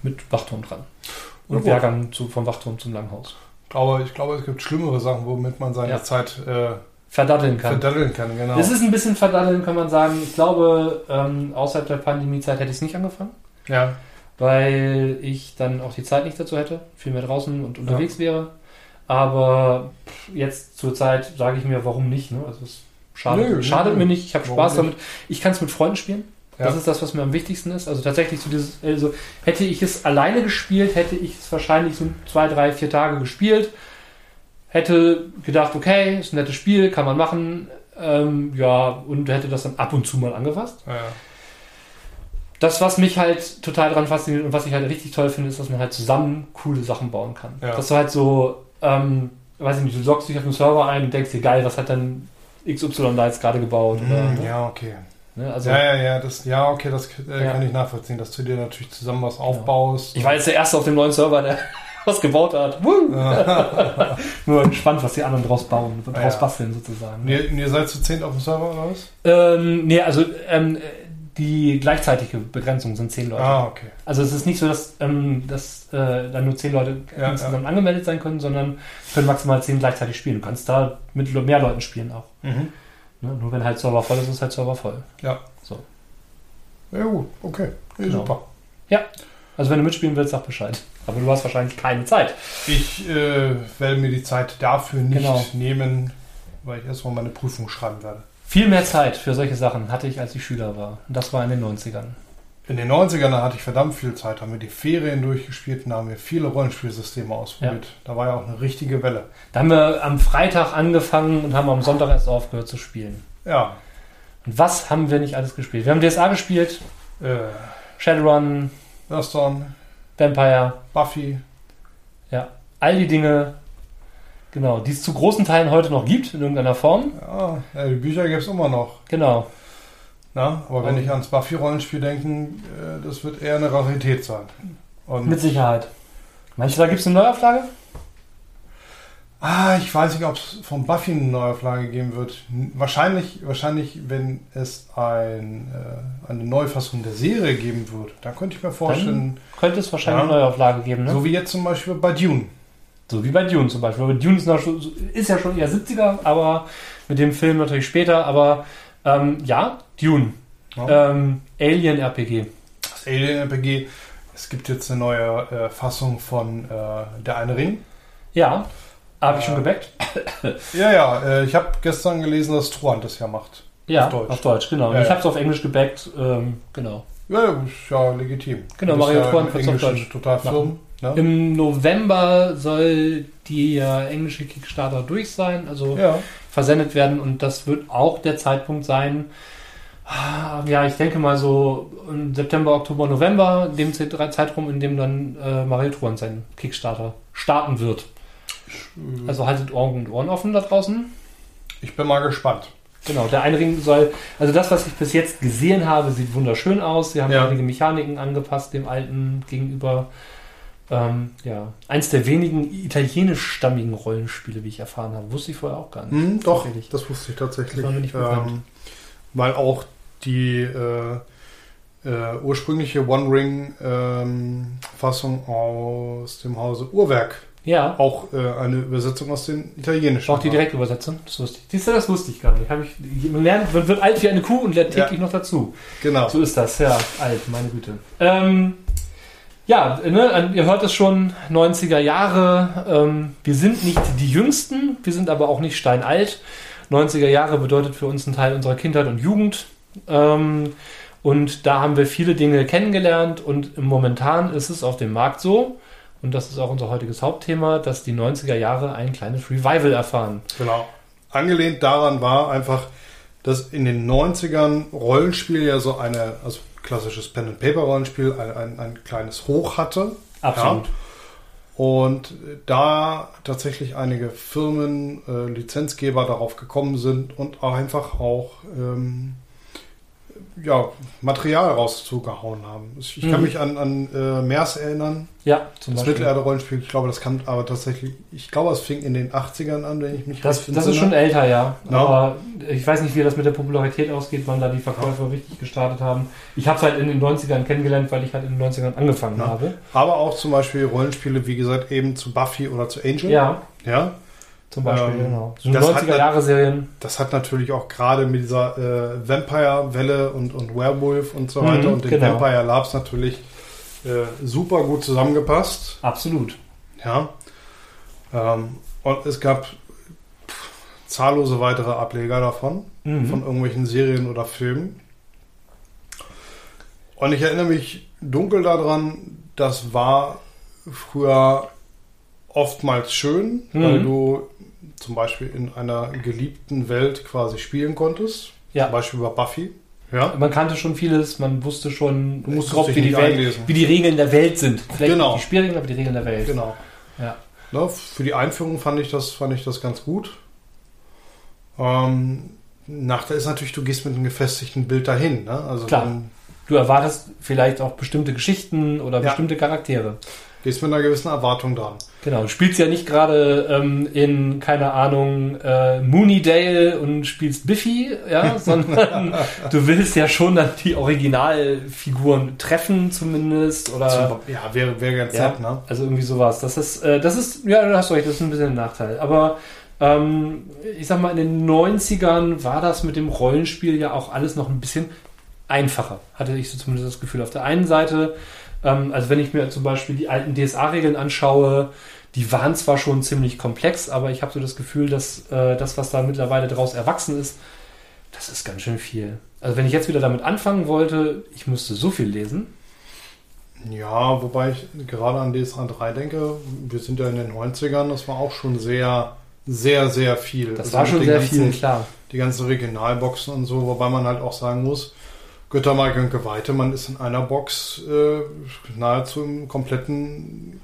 Mit Wachturm dran. Und gut. Wehrgang zu, vom Wachturm zum Langhaus. Aber ich glaube, es gibt schlimmere Sachen, womit man seine Ja. Zeit äh, Verdaddeln kann. verdaddeln kann. Genau. Es ist ein bisschen verdaddeln, kann man sagen. Ich glaube, ähm, außerhalb der Pandemiezeit hätte ich es nicht angefangen, ja. Weil ich dann auch die Zeit nicht dazu hätte, viel mehr draußen und unterwegs wäre. Aber jetzt zur Zeit sage ich mir, warum nicht? Ne? Also es schadet, Nö, schadet nö. mir nicht, ich habe Spaß damit. Ich kann es mit Freunden spielen. Das Ja. ist das, was mir am wichtigsten ist. Also tatsächlich so dieses, also hätte ich es alleine gespielt, hätte ich es wahrscheinlich so zwei, drei, vier Tage gespielt. Hätte gedacht, okay, ist ein nettes Spiel, kann man machen. Ähm, ja, und hätte das dann ab und zu mal angefasst. Ja. Das, was mich halt total daran fasziniert und was ich halt richtig toll finde, ist, dass man halt zusammen coole Sachen bauen kann. Ja. Dass du halt so, ähm, weiß ich nicht, du loggst dich auf den Server ein und denkst dir, geil, was hat denn XY da jetzt gerade gebaut? Oder, Hm, ne? ja, okay. Ne? Also, ja, ja, ja, das, ja, okay, das äh, Ja. kann ich nachvollziehen, dass du dir natürlich zusammen was aufbaust. Ich war jetzt der Erste auf dem neuen Server, der was gebaut hat. Nur gespannt, was die anderen draus bauen, draus Ja. basteln sozusagen. Und ihr, ihr seid zu 10 auf dem Server oder was? Ähm, nee, also ähm, die gleichzeitige Begrenzung sind zehn Leute. Ah, okay. Also es ist nicht so, dass, ähm, dass äh, dann nur zehn Leute Ja, insgesamt angemeldet sein können, sondern können maximal zehn gleichzeitig spielen. Du kannst da mit mehr Leuten spielen auch. Mhm. Ne? Nur wenn halt Server voll ist, ist halt Server voll. Ja. So. Ja, gut, okay. Ja, Genau. Super. Also wenn du mitspielen willst, sag Bescheid. Aber du hast wahrscheinlich keine Zeit. Ich äh, werde mir die Zeit dafür nicht Genau. nehmen, weil ich erstmal meine Prüfung schreiben werde. Viel mehr Zeit für solche Sachen hatte ich, als ich Schüler war. Und das war in den 90ern. In den 90ern hatte ich verdammt viel Zeit, haben wir die Ferien durchgespielt und haben wir viele Rollenspielsysteme ausprobiert. Da war ja auch eine richtige Welle. Da haben wir am Freitag angefangen und haben am Sonntag erst aufgehört zu spielen. Ja. Und was haben wir nicht alles gespielt? Wir haben DSA gespielt, Äh, Shadowrun, Hearthstone, Vampire, Buffy, Ja, all die Dinge, genau, die es zu großen Teilen heute noch gibt, in irgendeiner Form. Ja, ja die Bücher gibt es immer noch. Genau. Na, aber wenn ich ans Buffy-Rollenspiel denke, äh, das wird eher eine Rarität sein. Und Mit Sicherheit. Meinst du, da gibt es eine Neuauflage? Ah, ich weiß nicht, ob es von Buffy eine Neuauflage geben wird. Wahrscheinlich, wahrscheinlich, wenn es ein, äh, eine Neufassung der Serie geben würde. Da könnte ich mir vorstellen, Könnte es wahrscheinlich Ja. eine Neuauflage geben, ne? so wie jetzt zum Beispiel bei Dune. So wie bei Dune zum Beispiel. Aber Dune ist, noch schon, ist ja schon eher 70er, aber mit dem Film natürlich später. Aber ähm, ja, Dune. Ja. Ähm, Alien RPG. Das Alien-RPG. Es gibt jetzt eine neue äh, Fassung von äh, Der eine Ring. Ja, habe ich Äh, schon gebackt. Ja, ja, äh, ich habe gestern gelesen, dass Truant das ja macht. Ja, auf Deutsch. auf Deutsch, genau. Ja, ich ja. habe es auf Englisch gebackt. Ähm, genau. Ja, ja, ist ja legitim. Genau, Mario ja Truant im wird's auf Deutsch total firm. Ne? Im November soll die äh, englische Kickstarter durch sein, also Ja. versendet werden und das wird auch der Zeitpunkt sein. ah, Ja, ich denke mal so im September, Oktober, November, dem Zeitraum, in dem dann äh, Mario Truant seinen Kickstarter starten wird. Also haltet Augen und Ohren offen da draußen. Ich bin mal gespannt. Genau, der Einring soll, also das, was ich bis jetzt gesehen habe, sieht wunderschön aus. Sie haben Ja. einige Mechaniken angepasst dem alten gegenüber. Ähm, ja, eins der wenigen italienischstammigen Rollenspiele, wie ich erfahren habe. Wusste ich vorher auch gar nicht. Hm, doch, Tatsächlich. das wusste ich tatsächlich. Das war mir nicht bekannt. ähm, weil auch die äh, äh, ursprüngliche One-Ring-Fassung aus dem Hause Uhrwerk Ja, auch äh, eine Übersetzung aus den italienischen auch die. Direktübersetzung. Das wusste ich. Siehst du, das wusste ich gar nicht. Ich, man lernt, man wird alt wie eine Kuh und lernt Ja. täglich noch dazu. Genau. So ist das, ja, alt, meine Güte. Ähm, ja, ne, ihr hört es schon, 90er Jahre. Ähm, wir sind nicht die Jüngsten, wir sind aber auch nicht steinalt. 90er Jahre bedeutet für uns ein Teil unserer Kindheit und Jugend. Ähm, und da haben wir viele Dinge kennengelernt und momentan ist es auf dem Markt so, und das ist auch unser heutiges Hauptthema, dass die 90er Jahre ein kleines Revival erfahren. Genau. Angelehnt daran war einfach, dass in den 90ern Rollenspiel ja so eine, also klassisches Pen-and-Paper-Rollenspiel, ein, ein, ein kleines Hoch hatte. Absolut. Und da tatsächlich einige Firmen, äh, Lizenzgeber darauf gekommen sind und auch einfach auch ähm, ja, Material rauszugehauen haben. Ich, ich kann Mhm. mich an, an äh, MERS erinnern, Ja, zum das Beispiel. Mittelerde-Rollenspiel. Ich glaube, das kam aber tatsächlich, ich glaube, es fing in den 80ern an, wenn ich mich Das, das ist schon älter, ja. Ja. Aber ich weiß nicht, wie das mit der Popularität ausgeht, wann da die Verkäufer richtig gestartet haben. Ich habe es halt in den 90ern kennengelernt, weil ich halt in den 90ern angefangen Ja. habe. Aber auch zum Beispiel Rollenspiele, wie gesagt, eben zu Buffy oder zu Angel. Ja, ja? Zum Beispiel, Ähm, genau. So das hat 90er-Jahre-Serien. Das hat natürlich auch gerade mit dieser äh, Vampire-Welle und, und Werewolf und so Mhm, weiter und den genau. Vampire Labs natürlich äh, super gut zusammengepasst. Absolut. Ja. Ähm, und es gab pff, zahllose weitere Ableger davon, Mhm. von irgendwelchen Serien oder Filmen. Und ich erinnere mich dunkel daran, das war früher oftmals schön, Mhm. weil du zum Beispiel in einer geliebten Welt quasi spielen konntest. Ja. Zum Beispiel bei Buffy. Ja. Man kannte schon vieles, man wusste schon grob, wie die, Welt, wie die Regeln der Welt sind. Vielleicht Genau. die Spielregeln, aber die Regeln der Welt. Genau. Ja. Ne, für die Einführung fand ich das, fand ich das ganz gut. Ähm, Nachteil ist natürlich, du gehst mit einem gefestigten Bild dahin. Ne? Also Klar. dann Du erwartest vielleicht auch bestimmte Geschichten oder Ja. bestimmte Charaktere. Gehst mit einer gewissen Erwartung dran. Genau, du spielst ja nicht gerade ähm, in, keine Ahnung, äh, Moonydale und spielst Biffy, ja, sondern du willst ja schon dann die Originalfiguren treffen zumindest oder Zum- ja, wäre, wäre ganz ja, nett, ne? also irgendwie sowas. Das ist, äh, das ist, ja, du hast recht, das ist ein bisschen ein Nachteil. Aber ähm, ich sag mal, in den 90ern war das mit dem Rollenspiel ja auch alles noch ein bisschen einfacher, hatte ich so zumindest das Gefühl. Auf der einen Seite, ähm, also wenn ich mir zum Beispiel die alten DSA-Regeln anschaue, die waren zwar schon ziemlich komplex, aber ich habe so das Gefühl, dass äh, das, was da mittlerweile daraus erwachsen ist, das ist ganz schön viel. Also wenn ich jetzt wieder damit anfangen wollte, ich müsste so viel lesen. Ja, wobei ich gerade an DSA 3 denke, wir sind ja in den 90ern, das war auch schon sehr, sehr, sehr viel. Das Also war schon sehr ganzen, viel, klar. Die ganzen Regionalboxen und so, wobei man halt auch sagen muss, Göttermark und Geweihte, man ist in einer Box äh, nahezu im kompletten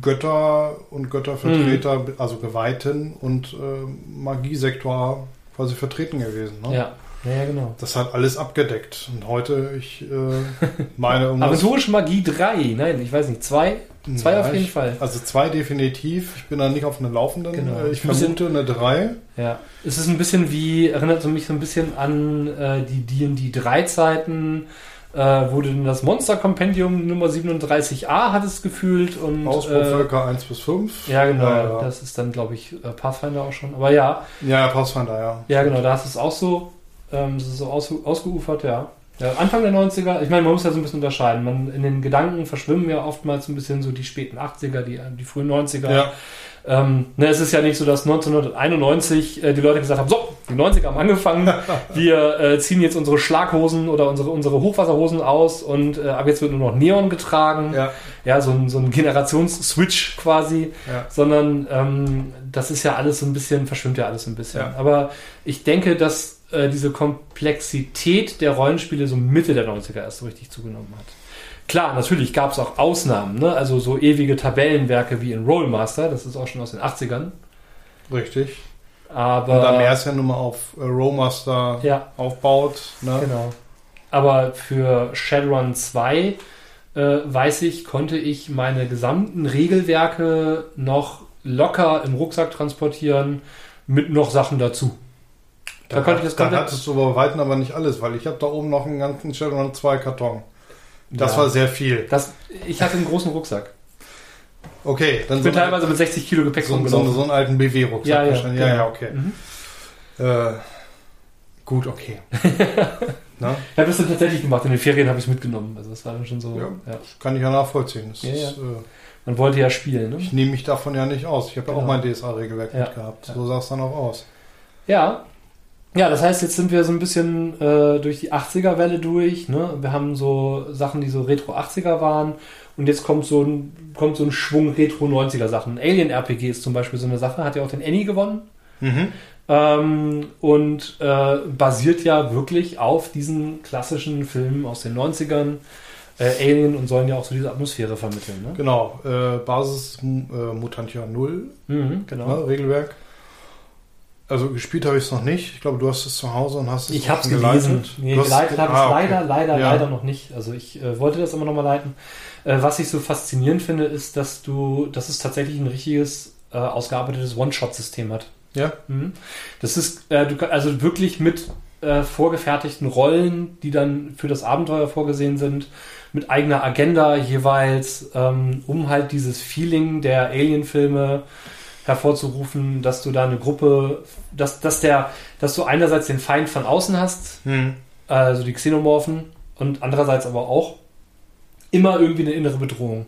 Götter und Göttervertreter, also Geweihten und äh, Magiesektor quasi vertreten gewesen. Ne? Ja. Ja, ja, genau. Das hat alles abgedeckt. Und heute, ich äh, meine irgendwas. Aventurische Magie 3, nein, ich weiß nicht, 2? 2 Ja, auf jeden ich, Fall. Also zwei definitiv. Ich bin da nicht auf einer laufenden. Genau. Äh, Ich Ein bisschen- vermute eine 3. Ja. Es ist ein bisschen wie, erinnert mich so ein bisschen an äh, die D&D 3 Zeiten, äh, wo du denn das Monster Compendium Nummer 37a hattest gefühlt und äh, Ausbauvölker 1 bis 5. ja genau, Ja, ja. das ist dann glaube ich äh, Pathfinder auch schon, aber ja, Ja, ja, Pathfinder, ja. ja genau, da hast du es auch so, ähm, so aus, ausgeufert, ja. ja. Anfang der 90er, ich meine, man muss ja so ein bisschen unterscheiden, man, in den Gedanken verschwimmen ja oftmals ein bisschen so die späten 80er, die, die frühen 90er, Ja, ähm, ne, es ist ja nicht so, dass 1991 äh, die Leute gesagt haben, so, die 90er haben angefangen, wir äh, ziehen jetzt unsere Schlaghosen oder unsere, unsere Hochwasserhosen aus und äh, ab jetzt wird nur noch Neon getragen. ja, Ja, so ein, so ein Generations-Switch quasi, ja. sondern ähm, das ist ja alles so ein bisschen, verschwimmt ja alles ein bisschen. Ja. Aber ich denke, dass äh, diese Komplexität der Rollenspiele so Mitte der 90er erst so richtig zugenommen hat. Klar, natürlich gab es auch Ausnahmen, ne? also so ewige Tabellenwerke wie in Rollmaster, das ist auch schon aus den 80ern. Richtig. Aber Und da Mers ja nun mal auf äh, Rowmaster ja, aufbaut. Ne? genau. Aber für Shadowrun 2 äh, weiß ich, konnte ich meine gesamten Regelwerke noch locker im Rucksack transportieren mit noch Sachen dazu. Da Da, konnte ich das da komplett- hattest du bei Weitem aber nicht alles, weil ich habe da oben noch einen ganzen Shadowrun 2 Karton. Das Ja. war sehr viel. Das, ich hatte einen großen Rucksack. Okay, dann Ich bin so, teilweise mit 60 Kilo Gepäck so, so, rumgelaufen. so einen alten BW-Rucksack Ja, ja, wahrscheinlich. Ja, genau. ja, okay. Mhm. Äh, gut, okay. Na, Ich habe das dann tatsächlich gemacht. In den Ferien habe ich es mitgenommen. Also das war dann schon so. Ja. Ja. kann ich ja nachvollziehen. Das Ja, ist, ja. Äh, Man wollte ja spielen. Ne? ich nehme mich davon ja nicht aus. Ich habe ja Genau. auch mein DSA-Regelwerk Ja, mitgehabt. ja. So sah es dann auch aus. Ja. Ja, das heißt, jetzt sind wir so ein bisschen äh, durch die 80er-Welle durch. Ne? Wir haben so Sachen, die so Retro-80er waren. Und jetzt kommt so ein, kommt so ein Schwung Retro-90er-Sachen. Alien-RPG ist zum Beispiel so eine Sache. Hat ja auch den Annie gewonnen. Mhm. Ähm, und äh, basiert ja wirklich auf diesen klassischen Filmen aus den 90ern. Äh, Alien und sollen ja auch so diese Atmosphäre vermitteln. Ne? Genau. Äh, Basis äh, Mutantia 0, Mhm, genau. ne, Regelwerk. Also gespielt habe ich es noch nicht. Ich glaube, du hast es zu Hause und hast es Ich habe es gelesen. Nee, geleitet habe ich Ah, okay. leider, leider, Ja. leider noch nicht. Also ich äh, wollte das immer noch mal leiten. Äh, was ich so faszinierend finde, ist, dass du, dass es tatsächlich ein richtiges äh, ausgearbeitetes One-Shot-System hat. Ja. Mhm. Das ist äh, du, also wirklich mit äh, vorgefertigten Rollen, die dann für das Abenteuer vorgesehen sind, mit eigener Agenda jeweils, ähm, um halt dieses Feeling der Alien-Filme hervorzurufen, dass du da eine Gruppe, dass, dass der, dass du einerseits den Feind von außen hast, Hm. also die Xenomorphen, und andererseits aber auch immer irgendwie eine innere Bedrohung.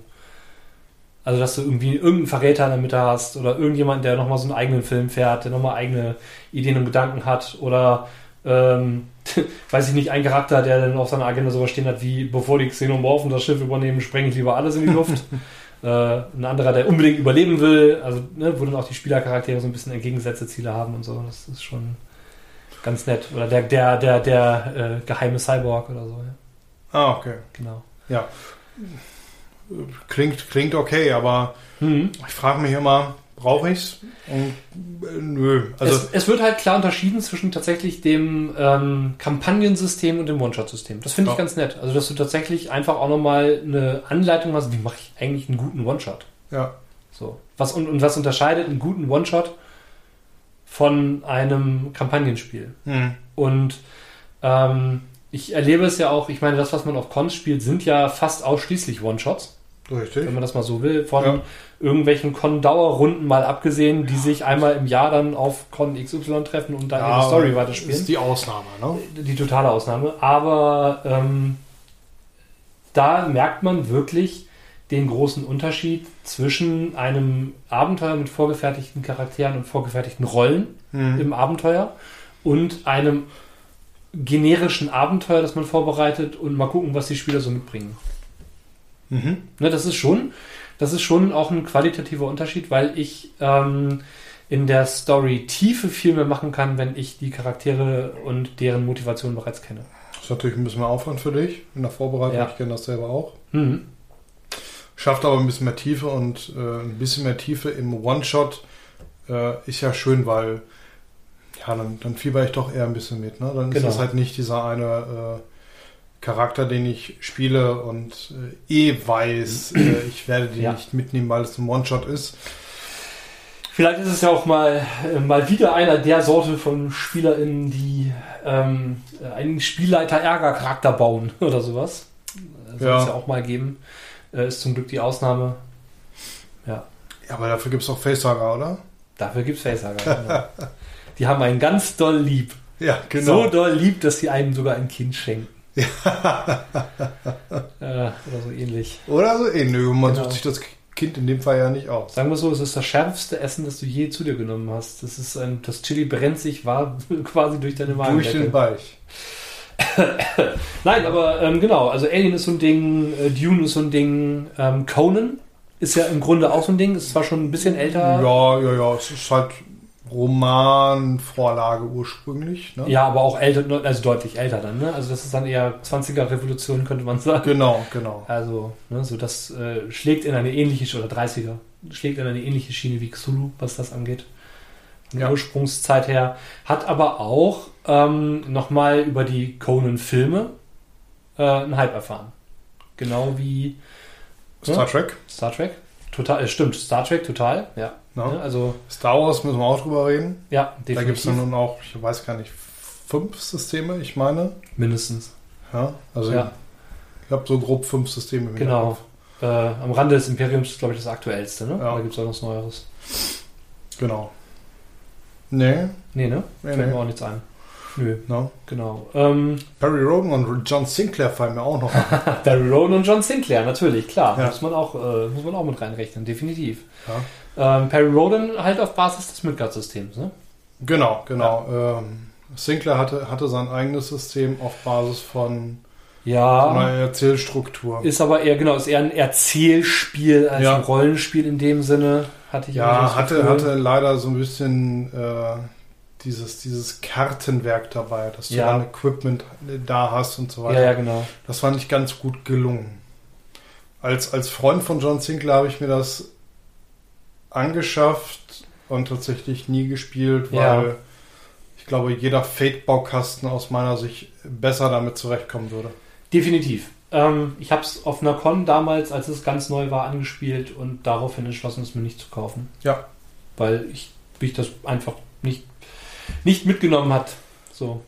Also, dass du irgendwie irgendeinen Verräter in der Mitte hast oder irgendjemand, der nochmal so einen eigenen Film fährt, der nochmal eigene Ideen und Gedanken hat oder, ähm, weiß ich nicht, ein Charakter, der dann auf seiner Agenda sowas stehen hat wie, bevor die Xenomorphen das Schiff übernehmen, sprenge ich lieber alles in die Luft. äh, ein anderer, der unbedingt überleben will, also, ne, wo dann auch die Spielercharaktere so ein bisschen entgegengesetzte Ziele haben und so. Das ist schon ganz nett. Oder der, der, der, der äh, geheime Cyborg oder so, ja. Ah, okay. Genau. Klingt, klingt okay, aber Mhm. ich frage mich immer, brauche ich's? Und äh, nö. Also es, es wird halt klar unterschieden zwischen tatsächlich dem ähm, Kampagnensystem und dem One-Shot-System. Das finde ich Ja. ganz nett. Also, dass du tatsächlich einfach auch nochmal eine Anleitung hast, wie mache ich eigentlich einen guten One-Shot. ja. So. Was, und, und was unterscheidet einen guten One-Shot von einem Kampagnenspiel? Hm. Und ähm, ich erlebe es ja auch, ich meine, das, was man auf Cons spielt, sind ja fast ausschließlich One-Shots, Richtig. wenn man das mal so will, von Ja. irgendwelchen Con-Dauerrunden mal abgesehen, die sich einmal im Jahr dann auf Con XY treffen und dann ihre Ja, Story Ist weiterspielen. die Ausnahme, ne? Die totale Ausnahme. Aber ähm, da merkt man wirklich den großen Unterschied zwischen einem Abenteuer mit vorgefertigten Charakteren und vorgefertigten Rollen Hm. im Abenteuer und einem generischen Abenteuer, das man vorbereitet und mal gucken, was die Spieler so mitbringen. Mhm. Ne, das ist schon, das ist schon auch ein qualitativer Unterschied, weil ich ähm, in der Story Tiefe viel mehr machen kann, wenn ich die Charaktere und deren Motivation bereits kenne. Das ist natürlich ein bisschen mehr Aufwand für dich in der Vorbereitung. Ja. Ich kenne das selber auch. Mhm. schafft aber ein bisschen mehr Tiefe und äh, ein bisschen mehr Tiefe im One-Shot äh, ist ja schön, weil ja, dann, dann fieber ich doch eher ein bisschen mit. Ne? Dann Genau. ist das halt nicht dieser eine äh, Charakter, den ich spiele und äh, eh weiß, äh, ich werde den Ja. nicht mitnehmen, weil es ein One-Shot ist. Vielleicht ist es ja auch mal, äh, mal wieder einer der Sorte von SpielerInnen, die ähm, äh, einen Spielleiter-Ärger-Charakter bauen oder sowas. Soll Ja. es ja auch mal geben. Ist zum Glück die Ausnahme. Ja, aber dafür gibt es auch Facehager, oder? Dafür gibt es Facehager. genau. Die haben einen ganz doll lieb. Ja, So doll lieb, dass sie einem sogar ein Kind schenken. äh, oder so ähnlich. Oder so ähnlich. Man Genau. sucht sich das Kind in dem Fall ja nicht aus. Sagen wir so, es ist das schärfste Essen, das du je zu dir genommen hast. Das ist ein, das Chili brennt sich war quasi durch deine Durch Magendecke. den Weich. Nein, aber ähm, genau, also Alien ist so ein Ding, äh, Dune ist so ein Ding, ähm, Conan ist ja im Grunde auch so ein Ding, ist zwar schon ein bisschen älter, Ja, ja, ja. Es ist halt Romanvorlage ursprünglich. Ne? ja, aber auch älter, also deutlich älter dann, ne? Also das ist dann eher 20er Revolution, könnte man sagen. Genau, genau. Also, ne, so das äh, schlägt in eine ähnliche, oder 30er, schlägt in eine ähnliche Schiene wie Cthulhu, was das angeht. Von der Ja. Ursprungszeit her. Hat aber auch ähm, nochmal über die Conan-Filme äh, einen Hype erfahren. Genau wie Star Trek. Star Trek. Total, äh, stimmt, Star Trek, total, ja. Ne? Ja, also, Star Wars müssen wir auch drüber reden. ja, Da gibt es definitiv. nun auch, ich weiß gar nicht, fünf Systeme, ich meine. Mindestens. Ja, also Ja, ich habe so grob fünf Systeme. genau. Äh, am Rande des Imperiums ist, glaube ich, das aktuellste, ne? Ja. Da gibt es auch noch was Neueres. Genau. Nee, Nee, ne? nee, Fällt mir nee. auch nichts ein. Nö, No. genau. Ähm, Perry Roden und John Sinclair fallen mir auch noch an. Barry Rowan und John Sinclair, natürlich, klar. Ja. Muss, man auch, äh, muss man auch mit reinrechnen, definitiv. Ja. Ähm, Perry Roden halt auf Basis des Midgard-Systems, ne? Genau, genau. Ähm, Sinclair hatte, hatte sein eigenes System auf Basis von Ja. einer Erzählstruktur. Ist aber eher, genau, ist eher ein Erzählspiel als Ja. ein Rollenspiel in dem Sinne. Hatte ich Ja, hatte, hatte leider so ein bisschen äh, dieses, dieses Kartenwerk dabei, dass du Ja. dann Equipment da hast und so Ja, weiter. ja, genau. Das war nicht ganz gut gelungen. Als, als Freund von John Sinclair habe ich mir das angeschafft und tatsächlich nie gespielt, weil Ja. ich glaube, jeder Fate-Baukasten aus meiner Sicht besser damit zurechtkommen würde. Definitiv. Ähm, ich habe es auf einer Con damals, als es ganz neu war, angespielt und daraufhin entschlossen, es mir nicht zu kaufen. Ja. Weil ich mich das einfach nicht, nicht mitgenommen hat. So.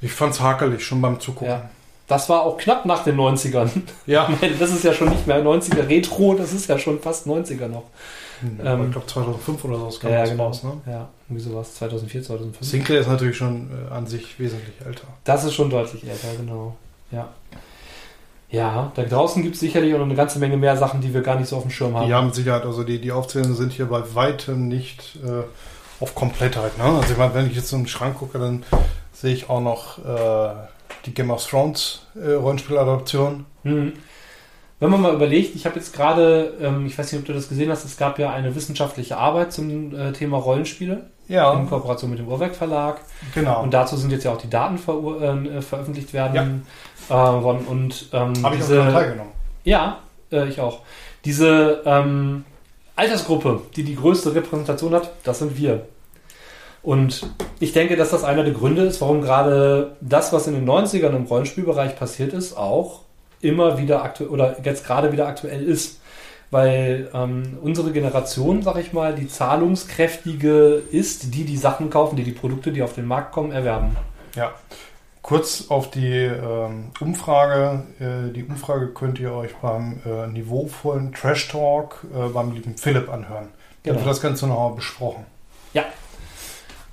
Ich fand's hakelig schon beim Zugucken. Ja. Das war auch knapp nach den 90ern. Ja. Das ist ja schon nicht mehr 90er Retro, das ist ja schon fast 90er noch. Aber Ähm, ich glaube 2005 oder so kam Ja, das genau. raus. Ne? Ja, irgendwie sowas. 2004, 2005. Sinclair ist natürlich schon äh, an sich wesentlich älter. Das ist schon deutlich älter, genau. Ja. Ja, da draußen gibt es sicherlich auch noch eine ganze Menge mehr Sachen, die wir gar nicht so auf dem Schirm haben. Die haben mit Sicherheit, also die, die Aufzählungen sind hier bei weitem nicht äh, auf Komplettheit. Ne? Also ich meine, wenn ich jetzt in den Schrank gucke, dann sehe ich auch noch äh, die Game of Thrones äh, Rollenspieladaption. Mhm. Wenn man mal überlegt, ich habe jetzt gerade, ähm, ich weiß nicht, ob du das gesehen hast, es gab ja eine wissenschaftliche Arbeit zum äh, Thema Rollenspiele in Ja, Kooperation mit dem Uhrwerk Verlag. genau. Und dazu sind jetzt ja auch die Daten verur- äh, veröffentlicht werden äh, worden. Und ähm, Habe ich auch diese, daran teilgenommen. Ja, äh, ich auch. Diese ähm, Altersgruppe, die die größte Repräsentation hat, das sind wir. Und ich denke, dass das einer der Gründe ist, warum gerade das, was in den 90ern im Rollenspielbereich passiert ist, auch immer wieder aktuell oder jetzt gerade wieder aktuell ist. Weil ähm, unsere Generation, sag ich mal, die zahlungskräftige ist, die die Sachen kaufen, die die Produkte, die auf den Markt kommen, erwerben. Ja. Kurz auf die ähm, Umfrage. Äh, die Umfrage könnt ihr euch beim äh, niveauvollen Trash Talk äh, beim lieben Philipp anhören. Da Genau. wird das Ganze nochmal besprochen.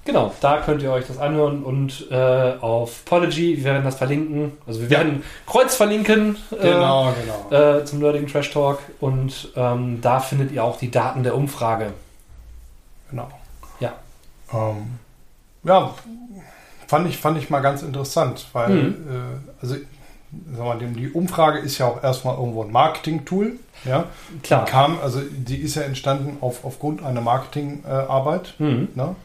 Genau, da könnt ihr euch das anhören und äh, auf Podigy, wir werden das verlinken. Also wir Ja. werden Kreuz verlinken äh, Genau, genau. äh, zum nerdigen Trash Talk und ähm, da findet ihr auch die Daten der Umfrage. Genau. Ja. Ähm, ja, fand ich, fand ich mal ganz interessant, weil, Mhm. äh, also, sag mal, die- Umfrage ist ja auch erstmal irgendwo ein Marketing-Tool. Ja, Klar. Die kam, also die ist ja entstanden auf, aufgrund einer Marketingarbeit. Mhm. ne?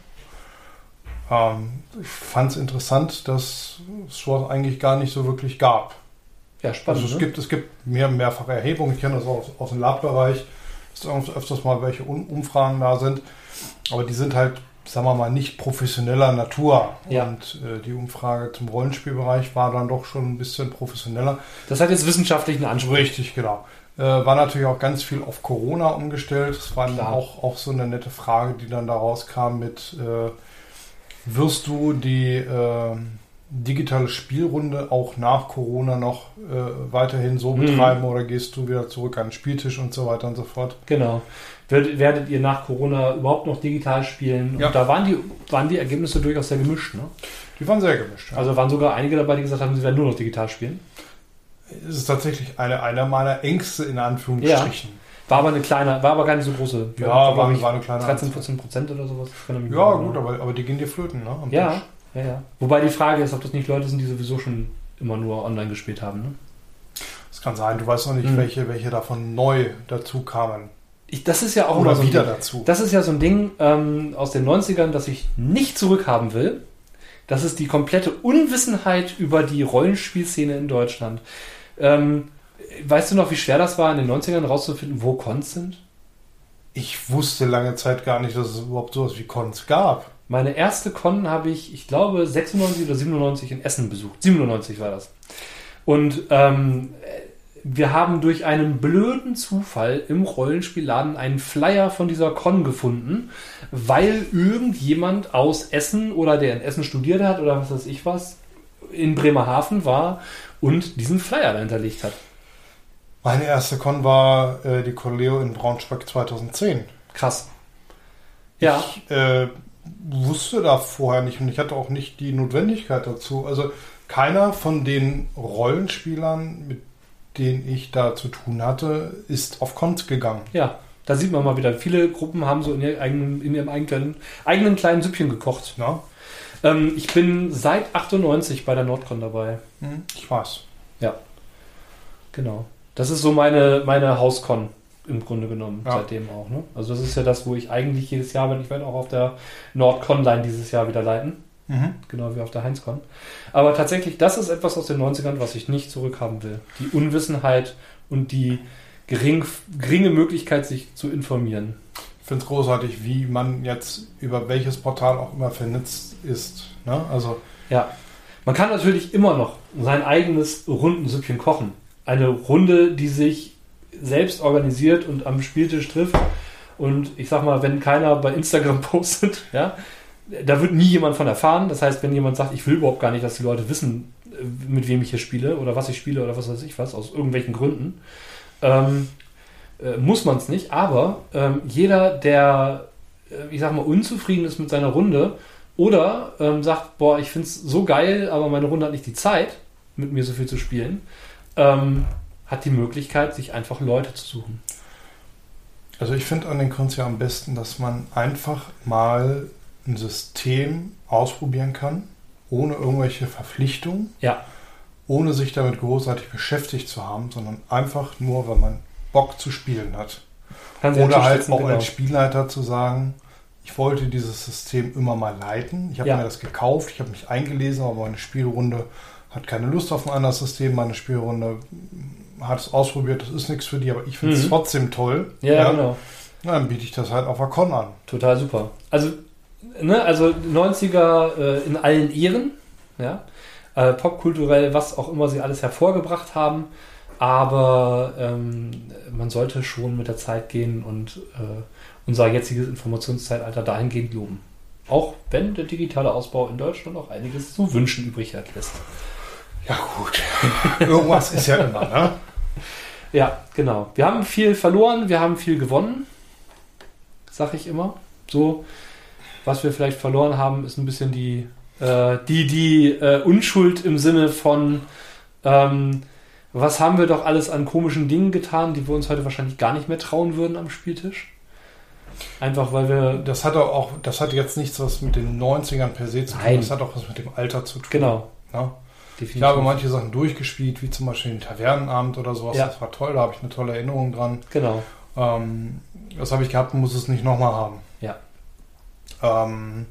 ähm, ich fand es interessant, dass es sowas eigentlich gar nicht so wirklich gab. Ja, spannend. Also es ne? gibt, es gibt mehr, mehrfache Erhebungen. Ich kenne das auch aus, aus dem Lab-Bereich, dass öf- öfters mal welche Umfragen da sind. Aber die sind halt, sagen wir mal, nicht professioneller Natur. Ja. Und äh, die Umfrage zum Rollenspielbereich war dann doch schon ein bisschen professioneller. Das hat jetzt wissenschaftlichen Anspruch. Richtig, genau. Äh, war natürlich auch ganz viel auf Corona umgestellt. Das war dann auch, auch so eine nette Frage, die dann da rauskam mit, äh, wirst du die äh, digitale Spielrunde auch nach Corona noch äh, weiterhin so Mhm. betreiben oder gehst du wieder zurück an den Spieltisch und so weiter und so fort? Genau. Werdet, ihr nach Corona überhaupt noch digital spielen? Ja. Und da waren die, waren die Ergebnisse durchaus sehr gemischt. Ne? Die waren sehr gemischt. Ja. Also waren sogar einige dabei, die gesagt haben, sie werden nur noch digital spielen. es ist tatsächlich eine, einer meiner Ängste in Anführungsstrichen. War aber eine kleine, war aber gar nicht so große. Ja, war, war, ich, war eine kleine 13, Anzahl. 14 Prozent oder sowas. Ja, nicht gut, aber, aber die gehen dir flöten, ne? am Ja, Tisch. ja, ja. Wobei die Frage ist, ob das nicht Leute sind, die sowieso schon immer nur online gespielt haben. Ne? Das kann sein. Du weißt noch nicht, Mhm. welche, welche davon neu dazu kamen. Ich, das ist ja auch Oder immer so ein wieder Ding. dazu. Das ist ja so ein Ding ähm, aus den 90ern, das ich nicht zurückhaben will. Das ist die komplette Unwissenheit über die Rollenspielszene in Deutschland. Ähm, weißt du noch, wie schwer das war, in den 90ern rauszufinden, wo Cons sind? Ich wusste lange Zeit gar nicht, dass es überhaupt sowas wie Cons gab. Meine erste Con habe ich, ich glaube, 96 oder 97 in Essen besucht. 97 war das. Und ähm, wir haben durch einen blöden Zufall im Rollenspielladen einen Flyer von dieser Con gefunden, weil irgendjemand aus Essen oder der in Essen studiert hat oder was weiß ich was, in Bremerhaven war und diesen Flyer da hinterlegt hat. Meine erste Con war äh, die Coleo in Braunschweig 2010. Krass. Ja, Ich äh, wusste da vorher nicht und ich hatte auch nicht die Notwendigkeit dazu. Also keiner von den Rollenspielern, mit denen ich da zu tun hatte, ist auf Cons gegangen. ja. Da sieht man mal wieder, viele Gruppen haben so in, ihrem eigenen, in ihrem eigenen, eigenen kleinen Süppchen gekocht. Ne? Ähm, ich bin seit 98 bei der Nordcon dabei. Hm, Ich weiß. Genau. Das ist so meine, meine Hauscon im Grunde genommen, Ja. seitdem auch. Ne? Also das ist ja das, wo ich eigentlich jedes Jahr bin. Ich werde auch auf der Nordcon-Line dieses Jahr wieder leiten. Mhm. Genau wie auf der Heinzcon. Aber tatsächlich, das ist etwas aus den 90ern, was ich nicht zurückhaben will. Die Unwissenheit und die gering, geringe Möglichkeit, sich zu informieren. Ich finde es großartig, wie man jetzt über welches Portal auch immer vernetzt ist. Ne? Also Ja. Man kann natürlich immer noch sein eigenes Rundensüppchen kochen. Eine Runde, die sich selbst organisiert und am Spieltisch trifft. Und ich sag mal, wenn keiner bei Instagram postet, ja, da wird nie jemand von erfahren. Das heißt, wenn jemand sagt, ich will überhaupt gar nicht, dass die Leute wissen, äh, mit wem ich hier spiele oder was ich spiele oder was weiß ich was, aus irgendwelchen Gründen, ähm, äh, muss man es nicht. Aber ähm, jeder, der, äh, ich sag mal, unzufrieden ist mit seiner Runde oder ähm, sagt, boah, ich finde es so geil, aber meine Runde hat nicht die Zeit, mit mir so viel zu spielen, ähm, hat die Möglichkeit, sich einfach Leute zu suchen. Also ich finde an den Cons ja am besten, dass man einfach mal ein System ausprobieren kann, ohne irgendwelche Verpflichtungen, Ja, ohne sich damit großartig beschäftigt zu haben, sondern einfach nur, weil man Bock zu spielen hat. kann Oder halt auch genau. als Spielleiter zu sagen, ich wollte dieses System immer mal leiten. Ich habe Ja. mir das gekauft, ich habe mich eingelesen, aber meine Spielrunde hat keine Lust auf ein anderes System. Meine Spielrunde hat es ausprobiert, das ist nichts für die, aber ich finde es Mhm. trotzdem toll. Ja, genau. Na, dann biete ich das halt auf der Con an. Total super. Also, ne, also 90er äh, in allen Ehren, ja. Äh, popkulturell, was auch immer sie alles hervorgebracht haben. Aber ähm, man sollte schon mit der Zeit gehen und äh, unser jetziges Informationszeitalter dahingehend loben. Auch wenn der digitale Ausbau in Deutschland auch einiges zu wünschen übrig hat lässt. Ja gut, irgendwas ist ja immer, ne? Ja, genau. Wir haben viel verloren, wir haben viel gewonnen, sag ich immer. So, was wir vielleicht verloren haben, ist ein bisschen die, äh, die, die äh, Unschuld im Sinne von, ähm, was haben wir doch alles an komischen Dingen getan, die wir uns heute wahrscheinlich gar nicht mehr trauen würden am Spieltisch. Einfach weil wir, Das hat auch, das hat jetzt nichts was mit den 90ern per se zu tun, Nein. das hat auch was mit dem Alter zu tun. genau, definitiv. Ich habe manche Sachen durchgespielt, wie zum Beispiel den Tavernenabend oder sowas. Ja. Das war toll, da habe ich eine tolle Erinnerung dran. genau. Ähm, das habe ich gehabt und muss es nicht nochmal haben. Ähm,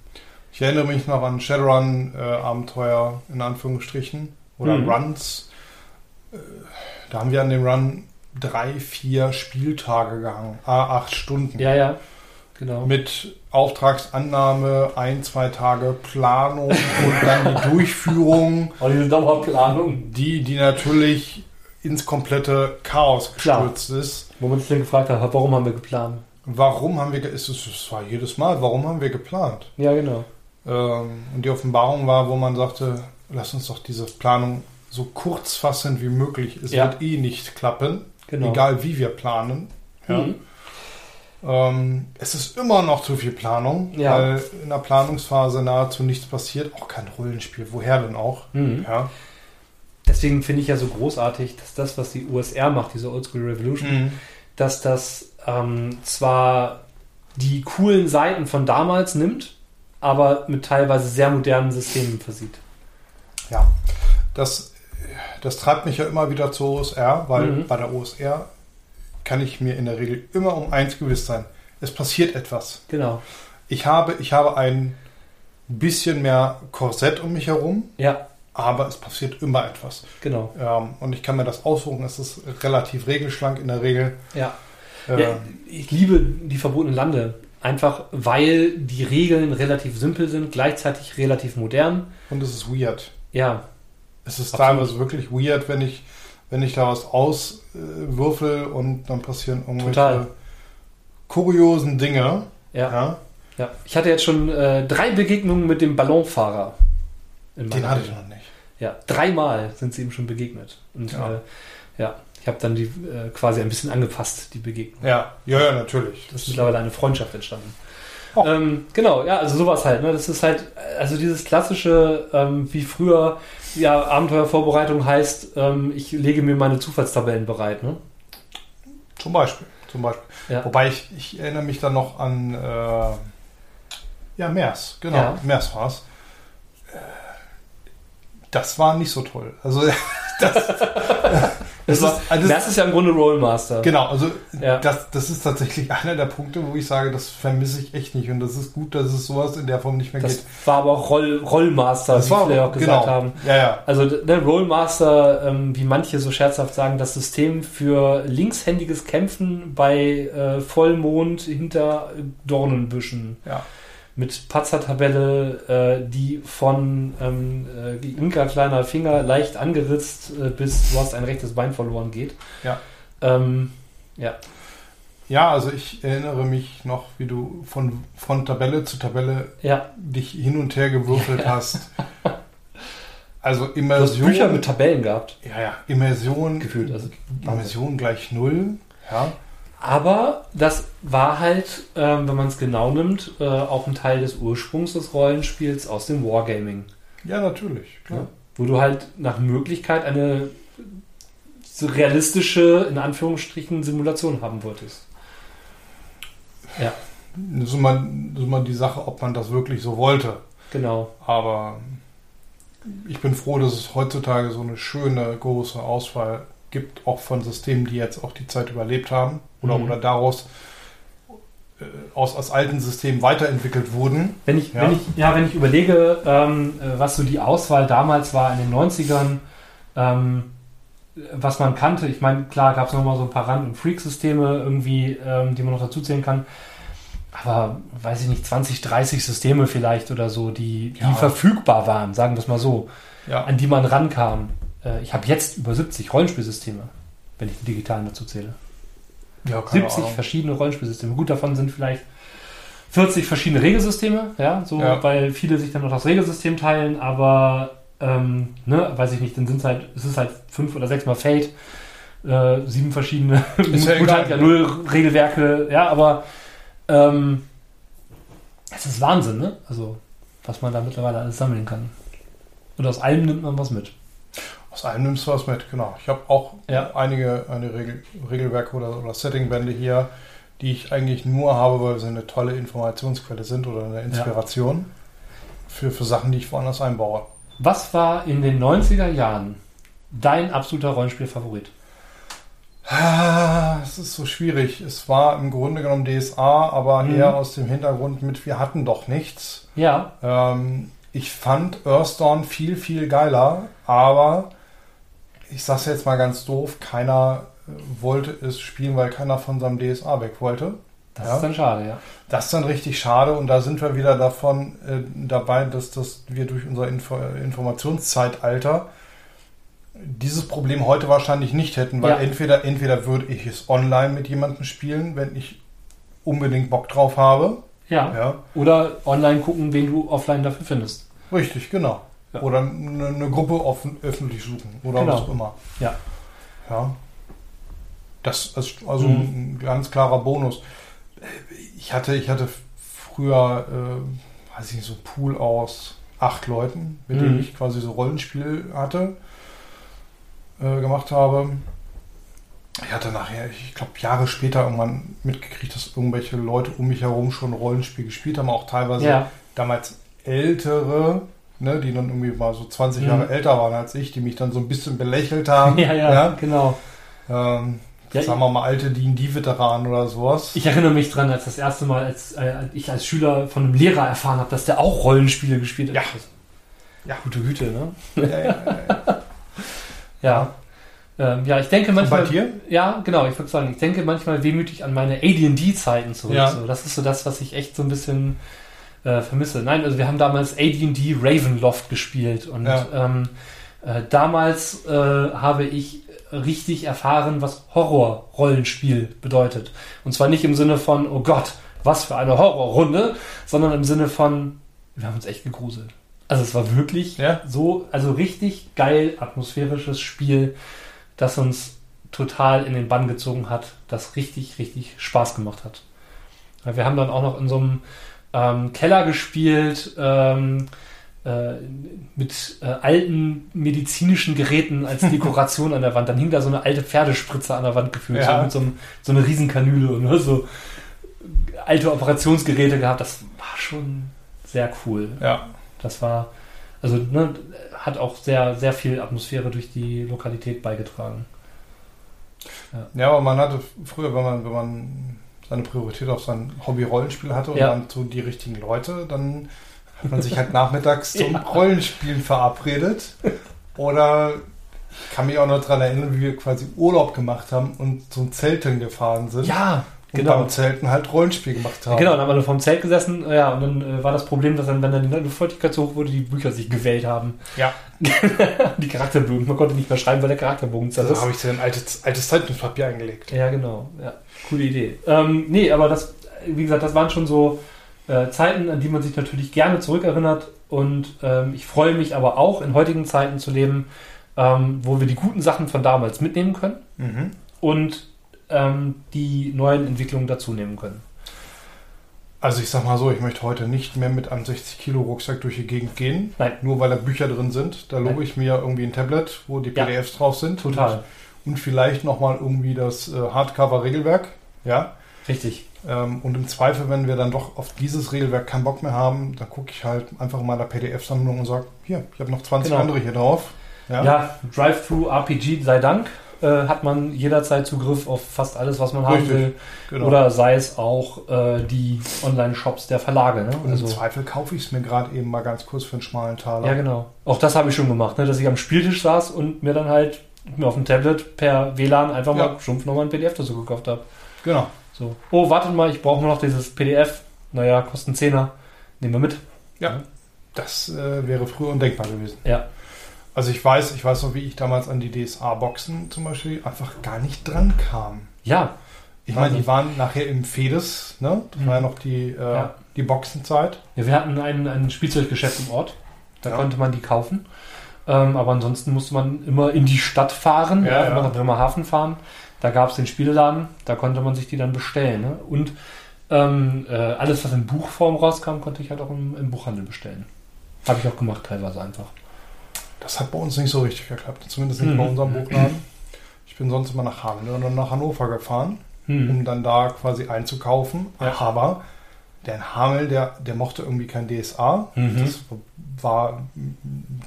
ich erinnere mich noch an Shadowrun-Abenteuer in Anführungsstrichen oder Mhm. Runs, Da haben wir an dem Run drei, vier Spieltage gehangen. Ah, acht Stunden. Ja, ja. Genau. Mit Auftragsannahme, ein, zwei Tage Planung und dann die Durchführung, Oh, diese Dauerplanung. die, die natürlich ins komplette Chaos Klar. gestürzt ist. Wo man sich dann gefragt hat, warum haben wir geplant? Warum haben wir, es, ist- es war jedes Mal, warum haben wir geplant? Ja, genau. Ähm, und die Offenbarung war, wo man sagte, lass uns doch diese Planung so kurz fassen wie möglich. Es Ja. wird eh nicht klappen, Genau. egal wie wir planen. Ja. Mhm. Ähm, es ist immer noch zu viel Planung, Ja. weil in der Planungsphase nahezu nichts passiert. Auch kein Rollenspiel. Woher denn auch? Mhm. Ja. Deswegen finde ich ja so großartig, dass das, was die USR macht, diese Oldschool Revolution, Mhm. dass das ähm, zwar die coolen Seiten von damals nimmt, aber mit teilweise sehr modernen Systemen versieht. ja. Das, das treibt mich ja immer wieder zur OSR, weil Mhm. bei der OSR kann ich mir in der Regel immer um eins gewiss sein. Es passiert etwas. Genau. Ich habe, ich habe ein bisschen mehr Korsett um mich herum, Ja, aber es passiert immer etwas. genau. Ähm, und ich kann mir das aussuchen. Es ist relativ regelschlank in der Regel. Ja. Äh, ja. Ich liebe die verbotenen Lande. Einfach weil die Regeln relativ simpel sind, gleichzeitig relativ modern. Und es ist weird. Ja, Es ist Absolut. teilweise wirklich weird, wenn ich, wenn ich da was auswürfel und dann passieren irgendwelche Total. kuriosen Dinge. ja, Ja, ja. Ich hatte jetzt schon äh, drei Begegnungen mit dem Ballonfahrer. den hatte ich noch nicht. Ja, dreimal sind sie ihm schon begegnet. Und Ja. äh, ja habe dann die äh, quasi ein bisschen angepasst, die Begegnung. Ja, ja, ja natürlich. Das ist mittlerweile eine Freundschaft entstanden. Oh. Ähm, genau, ja, also sowas halt. Ne? Das ist halt, also dieses klassische, ähm, wie früher, ja, Abenteuervorbereitung heißt, ähm, ich lege mir meine Zufallstabellen bereit. Ne? Zum Beispiel. Zum Beispiel. Ja. Wobei ich, ich erinnere mich dann noch an äh, ja, Mers, genau. Ja. Mers war es. Das war nicht so toll. Also das, Das war- ist, also das ist ja im Grunde Rollmaster. genau, also Ja. das, das ist tatsächlich einer der Punkte, wo ich sage, das vermisse ich echt nicht. Und das ist gut, dass es sowas in der Form nicht mehr Das geht. war aber auch Roll, Rollmaster, Das wie war viele auch gesagt genau. haben. Ja, ja. Also der Rollmaster, ähm, wie manche so scherzhaft sagen, das System für linkshändiges Kämpfen bei äh, Vollmond hinter Dornenbüschen. Ja. Mit Patzer-Tabelle, äh, die von ähm, äh, linker kleiner Finger leicht angeritzt äh, bis du hast ein rechtes Bein verloren geht. Ja. Ähm, ja. Ja, also ich erinnere mich noch, wie du von, von Tabelle zu Tabelle Ja. dich hin und her gewürfelt hast. Also Du hast Immersion. Bücher mit Tabellen gehabt. Ja, ja, Immersion. Gefühlt, also Immersion gleich null. Ja. Aber das war halt, ähm, wenn man es genau nimmt, äh, auch ein Teil des Ursprungs des Rollenspiels aus dem Wargaming. Ja, natürlich. Klar. Ja. Wo du halt nach Möglichkeit eine so realistische, in Anführungsstrichen, Simulation haben wolltest. Ja, immer, das ist immer die Sache, ob man das wirklich so wollte. genau. Aber ich bin froh, dass es heutzutage so eine schöne, große Auswahl gibt, auch von Systemen, die jetzt auch die Zeit überlebt haben oder, Mhm. oder daraus äh, aus, aus alten Systemen weiterentwickelt wurden. Wenn ich, Ja. wenn ich, ja, wenn ich überlege, ähm, äh, was so die Auswahl damals war in den 90ern, ähm, was man kannte, ich meine, klar gab es noch mal so ein paar Rand- und Freak-Systeme irgendwie, ähm, die man noch dazu zählen kann. Aber, weiß ich nicht, 20, 30 Systeme vielleicht oder so, die, die Ja. verfügbar waren, sagen wir es mal so, Ja, an die man rankam. Äh, ich habe jetzt über 70 Rollenspielsysteme, wenn ich die digitalen dazu zähle. Ja keine 70 Ahnung. verschiedene Rollenspielsysteme. Gut, davon sind vielleicht 40 verschiedene Regelsysteme, ja, so, Ja. weil viele sich dann noch das Regelsystem teilen, aber ähm, ne, weiß ich nicht, dann sind es halt, es ist halt fünf oder sechs mal Fate, äh, sieben verschiedene ja null Regelwerke, ja, aber ähm, es ist Wahnsinn, ne? Also, was man da mittlerweile alles sammeln kann. Und aus allem nimmt man was mit. Aus allem nimmst du was mit, genau. Ich habe auch Ja. einige, einige Regel, Regelwerke oder, oder Settingbände hier, die ich eigentlich nur habe, weil sie eine tolle Informationsquelle sind oder eine Inspiration für, für Sachen, die ich woanders einbaue. Was war in den 90er Jahren dein absoluter Rollenspielfavorit? Ah, Es ist so schwierig. Es war im Grunde genommen DSA, aber Mhm. eher aus dem Hintergrund mit, wir hatten doch nichts. Ja, Ähm, ich fand Earthdawn viel, viel geiler, aber ich sag's jetzt mal ganz doof, keiner äh, wollte es spielen, weil keiner von seinem DSA weg wollte. Das Ja. ist dann schade, ja. Das ist dann richtig schade und da sind wir wieder davon äh, dabei, dass, dass wir durch unser Info Informationszeitalter dieses Problem heute wahrscheinlich nicht hätten, weil Ja. entweder, entweder würde ich es online mit jemandem spielen, wenn ich unbedingt Bock drauf habe. Ja. Ja, Oder online gucken, wen du offline dafür findest. richtig, genau. Ja. Oder eine, eine Gruppe offen, öffentlich suchen oder Genau. was auch immer. Ja. Ja. Das ist also Mhm. ein ganz klarer Bonus. Ich hatte, ich hatte früher, äh, weiß ich nicht, so einen Pool aus acht Leuten, mit Mhm. denen ich quasi so Rollenspiel hatte, äh, gemacht habe. Ich hatte nachher, ich glaube, Jahre später irgendwann mitgekriegt, dass irgendwelche Leute um mich herum schon Rollenspiel gespielt haben, auch teilweise Ja. damals ältere, ne, die dann irgendwie mal so 20 Mhm. Jahre älter waren als ich, die mich dann so ein bisschen belächelt haben. Ja, ja, genau. Ähm, Ja, sagen wir mal alte D&D-Veteranen oder sowas. Ich erinnere mich dran, als das erste Mal, als äh, ich als Schüler von einem Lehrer erfahren habe, dass der auch Rollenspiele gespielt hat. Ja. Ja, gute Güte, ne? ja, ja, ja. Ja. Ähm, ja, ich denke Und manchmal. bei dir? Ja, genau, ich würde sagen, ich denke manchmal wehmütig an meine AD&D-Zeiten zurück. Ja. So, das ist so das, was ich echt so ein bisschen äh, vermisse. Nein, also wir haben damals AD&D Ravenloft gespielt und Ja. ähm, äh, damals äh, habe ich richtig erfahren, was Horror-Rollenspiel bedeutet. Und zwar nicht im Sinne von, oh Gott, was für eine Horrorrunde, sondern im Sinne von, wir haben uns echt gegruselt. Also es war wirklich Ja. so, also richtig geil atmosphärisches Spiel, das uns total in den Bann gezogen hat, das richtig, richtig Spaß gemacht hat. Wir haben dann auch noch in so einem ähm, Keller gespielt, ähm, äh, mit äh, alten medizinischen Geräten als Dekoration an der Wand. Dann hing da so eine alte Pferdespritze an der Wand gefühlt, Ja. so mit so, einem, so eine Riesenkanüle und ne, so alte Operationsgeräte gehabt. Das war schon sehr cool. Ja. Das war, also ne, hat auch sehr, sehr viel Atmosphäre durch die Lokalität beigetragen. ja, aber man hatte früher, wenn man, wenn man seine Priorität auf sein Hobby-Rollenspiel hatte und Ja. dann so die richtigen Leute, dann hat man sich halt nachmittags zum Ja. Rollenspielen verabredet. Oder ich kann mich auch noch daran erinnern, wie wir quasi Urlaub gemacht haben und zum Zelten gefahren sind. Ja, und genau. beim Zelten halt Rollenspiel gemacht haben. Genau, dann haben wir vor dem Zelt gesessen, äh, ja, und dann äh, war das Problem, dass dann, wenn dann die Luftfeuchtigkeit so hoch wurde, die Bücher sich gewählt haben. Ja. die Charakterbögen, man konnte nicht mehr schreiben, weil der Charakterbogen Da zerriss. habe ich so ein altes, altes Zeitungspapier eingelegt. Ja, genau. Ja, coole Idee. Ähm, nee, aber das, wie gesagt, das waren schon so äh, Zeiten, an die man sich natürlich gerne zurückerinnert. Und ähm, ich freue mich aber auch, in heutigen Zeiten zu leben, ähm, wo wir die guten Sachen von damals mitnehmen können Mhm. und ähm, die neuen Entwicklungen dazu nehmen können. Also ich sag mal so, ich möchte heute nicht mehr mit einem 60 Kilo Rucksack durch die Gegend gehen. Nein. Nur weil da Bücher drin sind. Da lobe ich mir irgendwie ein Tablet, wo die Ja. PDFs drauf sind. Total. Und, und vielleicht nochmal irgendwie das äh, Hardcover-Regelwerk. Ja. Richtig. Ähm, und im Zweifel, wenn wir dann doch auf dieses Regelwerk keinen Bock mehr haben, dann gucke ich halt einfach mal in der PDF-Sammlung und sage, hier, ich habe noch 20 Genau. andere hier drauf. Ja. Ja, Drive-Thru-RPG sei Dank äh, hat man jederzeit Zugriff auf fast alles, was man haben Richtig. will. genau. Oder sei es auch äh, die Online-Shops der Verlage. Ne? und Also, im Zweifel kaufe ich es mir gerade eben mal ganz kurz für einen schmalen Taler. ja, genau. Auch das habe ich schon gemacht, ne? dass ich am Spieltisch saß und mir dann halt mir auf dem Tablet per WLAN einfach mal Ja. stumpf nochmal ein PDF dazu gekauft habe. genau. So. Oh, wartet mal, ich brauche noch dieses PDF. Naja, kostet einen Zehner. Nehmen wir mit. Das äh, wäre früher undenkbar gewesen. Ja. Also ich weiß, ich weiß noch, wie ich damals an die DSA-Boxen zum Beispiel einfach gar nicht dran kam. Ja. Ich meine, die waren nachher im Fedes, ne? Das Mhm. war ja noch die, äh, Ja. die Boxenzeit. Ja, wir hatten ein, ein Spielzeuggeschäft im Ort. Da Ja. konnte man die kaufen. Ähm, aber ansonsten musste man immer in die Stadt fahren, Ja, ja, immer nach Bremerhaven fahren. Da gab es den Spieleladen, da konnte man sich die dann bestellen. Ne? Und ähm, äh, alles, was in Buchform rauskam, konnte ich halt auch im, im Buchhandel bestellen. Habe ich auch gemacht, teilweise einfach. Das hat bei uns nicht so richtig geklappt. Zumindest nicht Mhm. bei unserem Buchladen. Ich bin sonst immer nach Hameln oder nach Hannover gefahren, Hm. um dann da quasi einzukaufen. Ja. Aber der in Hameln, der, der mochte irgendwie kein DSA. Mhm. Das war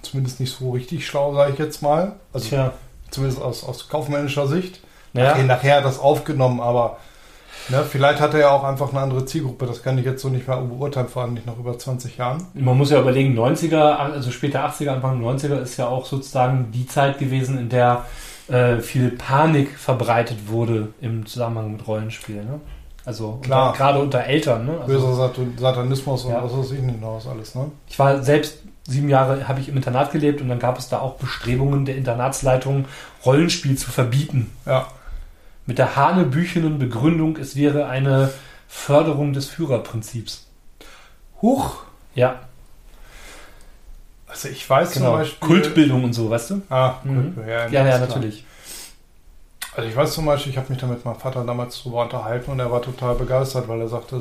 zumindest nicht so richtig schlau, sage ich jetzt mal. Also Tja. zumindest aus, aus kaufmännischer Sicht. Naja, Nachher, nachher hat das aufgenommen, aber Ne, vielleicht hat er ja auch einfach eine andere Zielgruppe. Das kann ich jetzt so nicht mehr beurteilen, vor allem nicht nach über 20 Jahren. Man muss ja überlegen, 90er, also später 80er, Anfang 90er ist ja auch sozusagen die Zeit gewesen, in der äh, viel Panik verbreitet wurde im Zusammenhang mit Rollenspielen. Ne? Also Klar. gerade unter Eltern. Ne? Also, Böser Sat- Satanismus und Ja. was weiß ich nicht noch was alles, ne? ich war selbst sieben Jahre, habe ich im Internat gelebt und dann gab es da auch Bestrebungen der Internatsleitung, Rollenspiel zu verbieten. Ja. Mit der hanebüchenen Begründung, es wäre eine Förderung des Führerprinzips. Huch! Ja, Also ich weiß genau. zum Beispiel. Kultbildung und so, weißt du? Ah, Mhm. Ja, ja, klar. natürlich. Also ich weiß zum Beispiel, ich habe mich da mit meinem Vater damals drüber unterhalten und er war total begeistert, weil er sagte,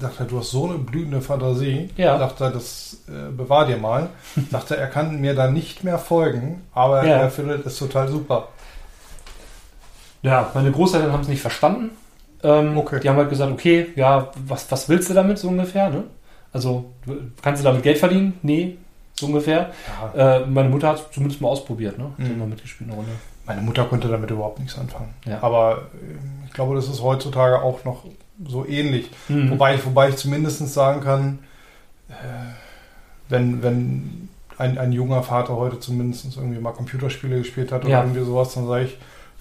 sagte du hast so eine blühende Fantasie. Ja. Sagte er, das äh, bewahr dir mal. sagte er, kann mir da nicht mehr folgen, aber Ja. er findet es total super. Ja, meine Großeltern haben es nicht verstanden. Ähm, Okay. Die haben halt gesagt, okay, ja, was, was willst du damit so ungefähr? Ne? Also, kannst du damit Geld verdienen? Nee, so ungefähr. Ja. Äh, meine Mutter hat es zumindest mal ausprobiert, ne? Die Mhm. hat mal mitgespielt eine Runde. Meine Mutter konnte damit überhaupt nichts anfangen. Ja. Aber äh, ich glaube, das ist heutzutage auch noch so ähnlich. Mhm. Wobei, ich, wobei ich zumindest sagen kann, äh, wenn, wenn ein, ein junger Vater heute zumindest irgendwie mal Computerspiele gespielt hat oder Ja. irgendwie sowas, dann sage ich,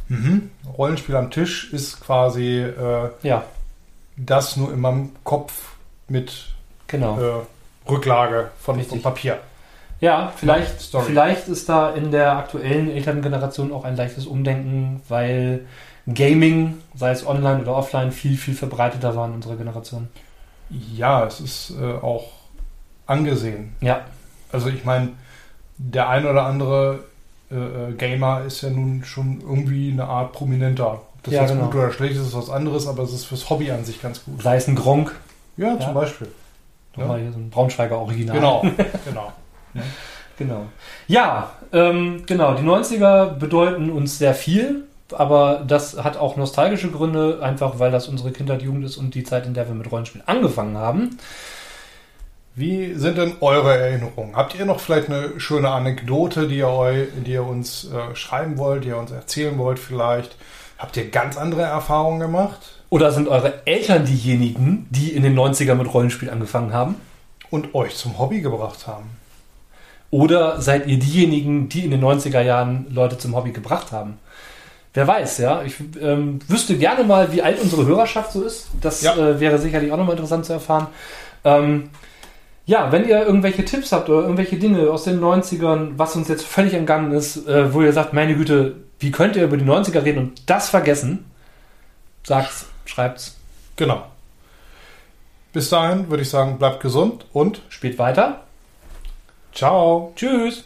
mhm, Rollenspiel am Tisch ist quasi äh, Ja, das nur in meinem Kopf mit genau. äh, Rücklage von, von Papier. Ja, vielleicht, Story. vielleicht ist da in der aktuellen Elterngeneration auch ein leichtes Umdenken, weil Gaming, sei es online oder offline, viel, viel verbreiteter war in unserer Generation. Ja, es ist äh, auch angesehen. Ja, Also ich meine, der ein oder andere äh, äh, Gamer ist ja nun schon irgendwie eine Art prominenter. Ob das Ja, jetzt genau. gut oder schlecht ist, ist was anderes, aber es ist fürs Hobby an sich ganz gut. sei es ein Gronk, Ja, Ja. zum Beispiel. Ja. nochmal hier so ein Braunschweiger Original. Genau, genau. Genau. Ja, ähm, genau. Die 90er bedeuten uns sehr viel, aber das hat auch nostalgische Gründe, einfach weil das unsere Kindheit, Jugend ist und die Zeit, in der wir mit Rollenspielen angefangen haben. Wie sind denn eure Erinnerungen? Habt ihr noch vielleicht eine schöne Anekdote, die ihr, eu, die ihr uns äh, schreiben wollt, die ihr uns erzählen wollt vielleicht? Habt ihr ganz andere Erfahrungen gemacht? Oder sind eure Eltern diejenigen, die in den 90er mit Rollenspiel angefangen haben? Und euch zum Hobby gebracht haben? Oder seid ihr diejenigen, die in den 90er Jahren Leute zum Hobby gebracht haben? Wer weiß, ja. Ich ähm, wüsste gerne mal, wie alt unsere Hörerschaft so ist. Das Ja. äh, wäre sicherlich auch nochmal interessant zu erfahren. Ähm, ja, wenn ihr irgendwelche Tipps habt oder irgendwelche Dinge aus den 90ern, was uns jetzt völlig entgangen ist, äh, wo ihr sagt, meine Güte, wie könnt ihr über die 90er reden und das vergessen? Sagt's, schreibt's, Genau. Bis dahin würde ich sagen, bleibt gesund und spielt weiter. ciao. Tschüss!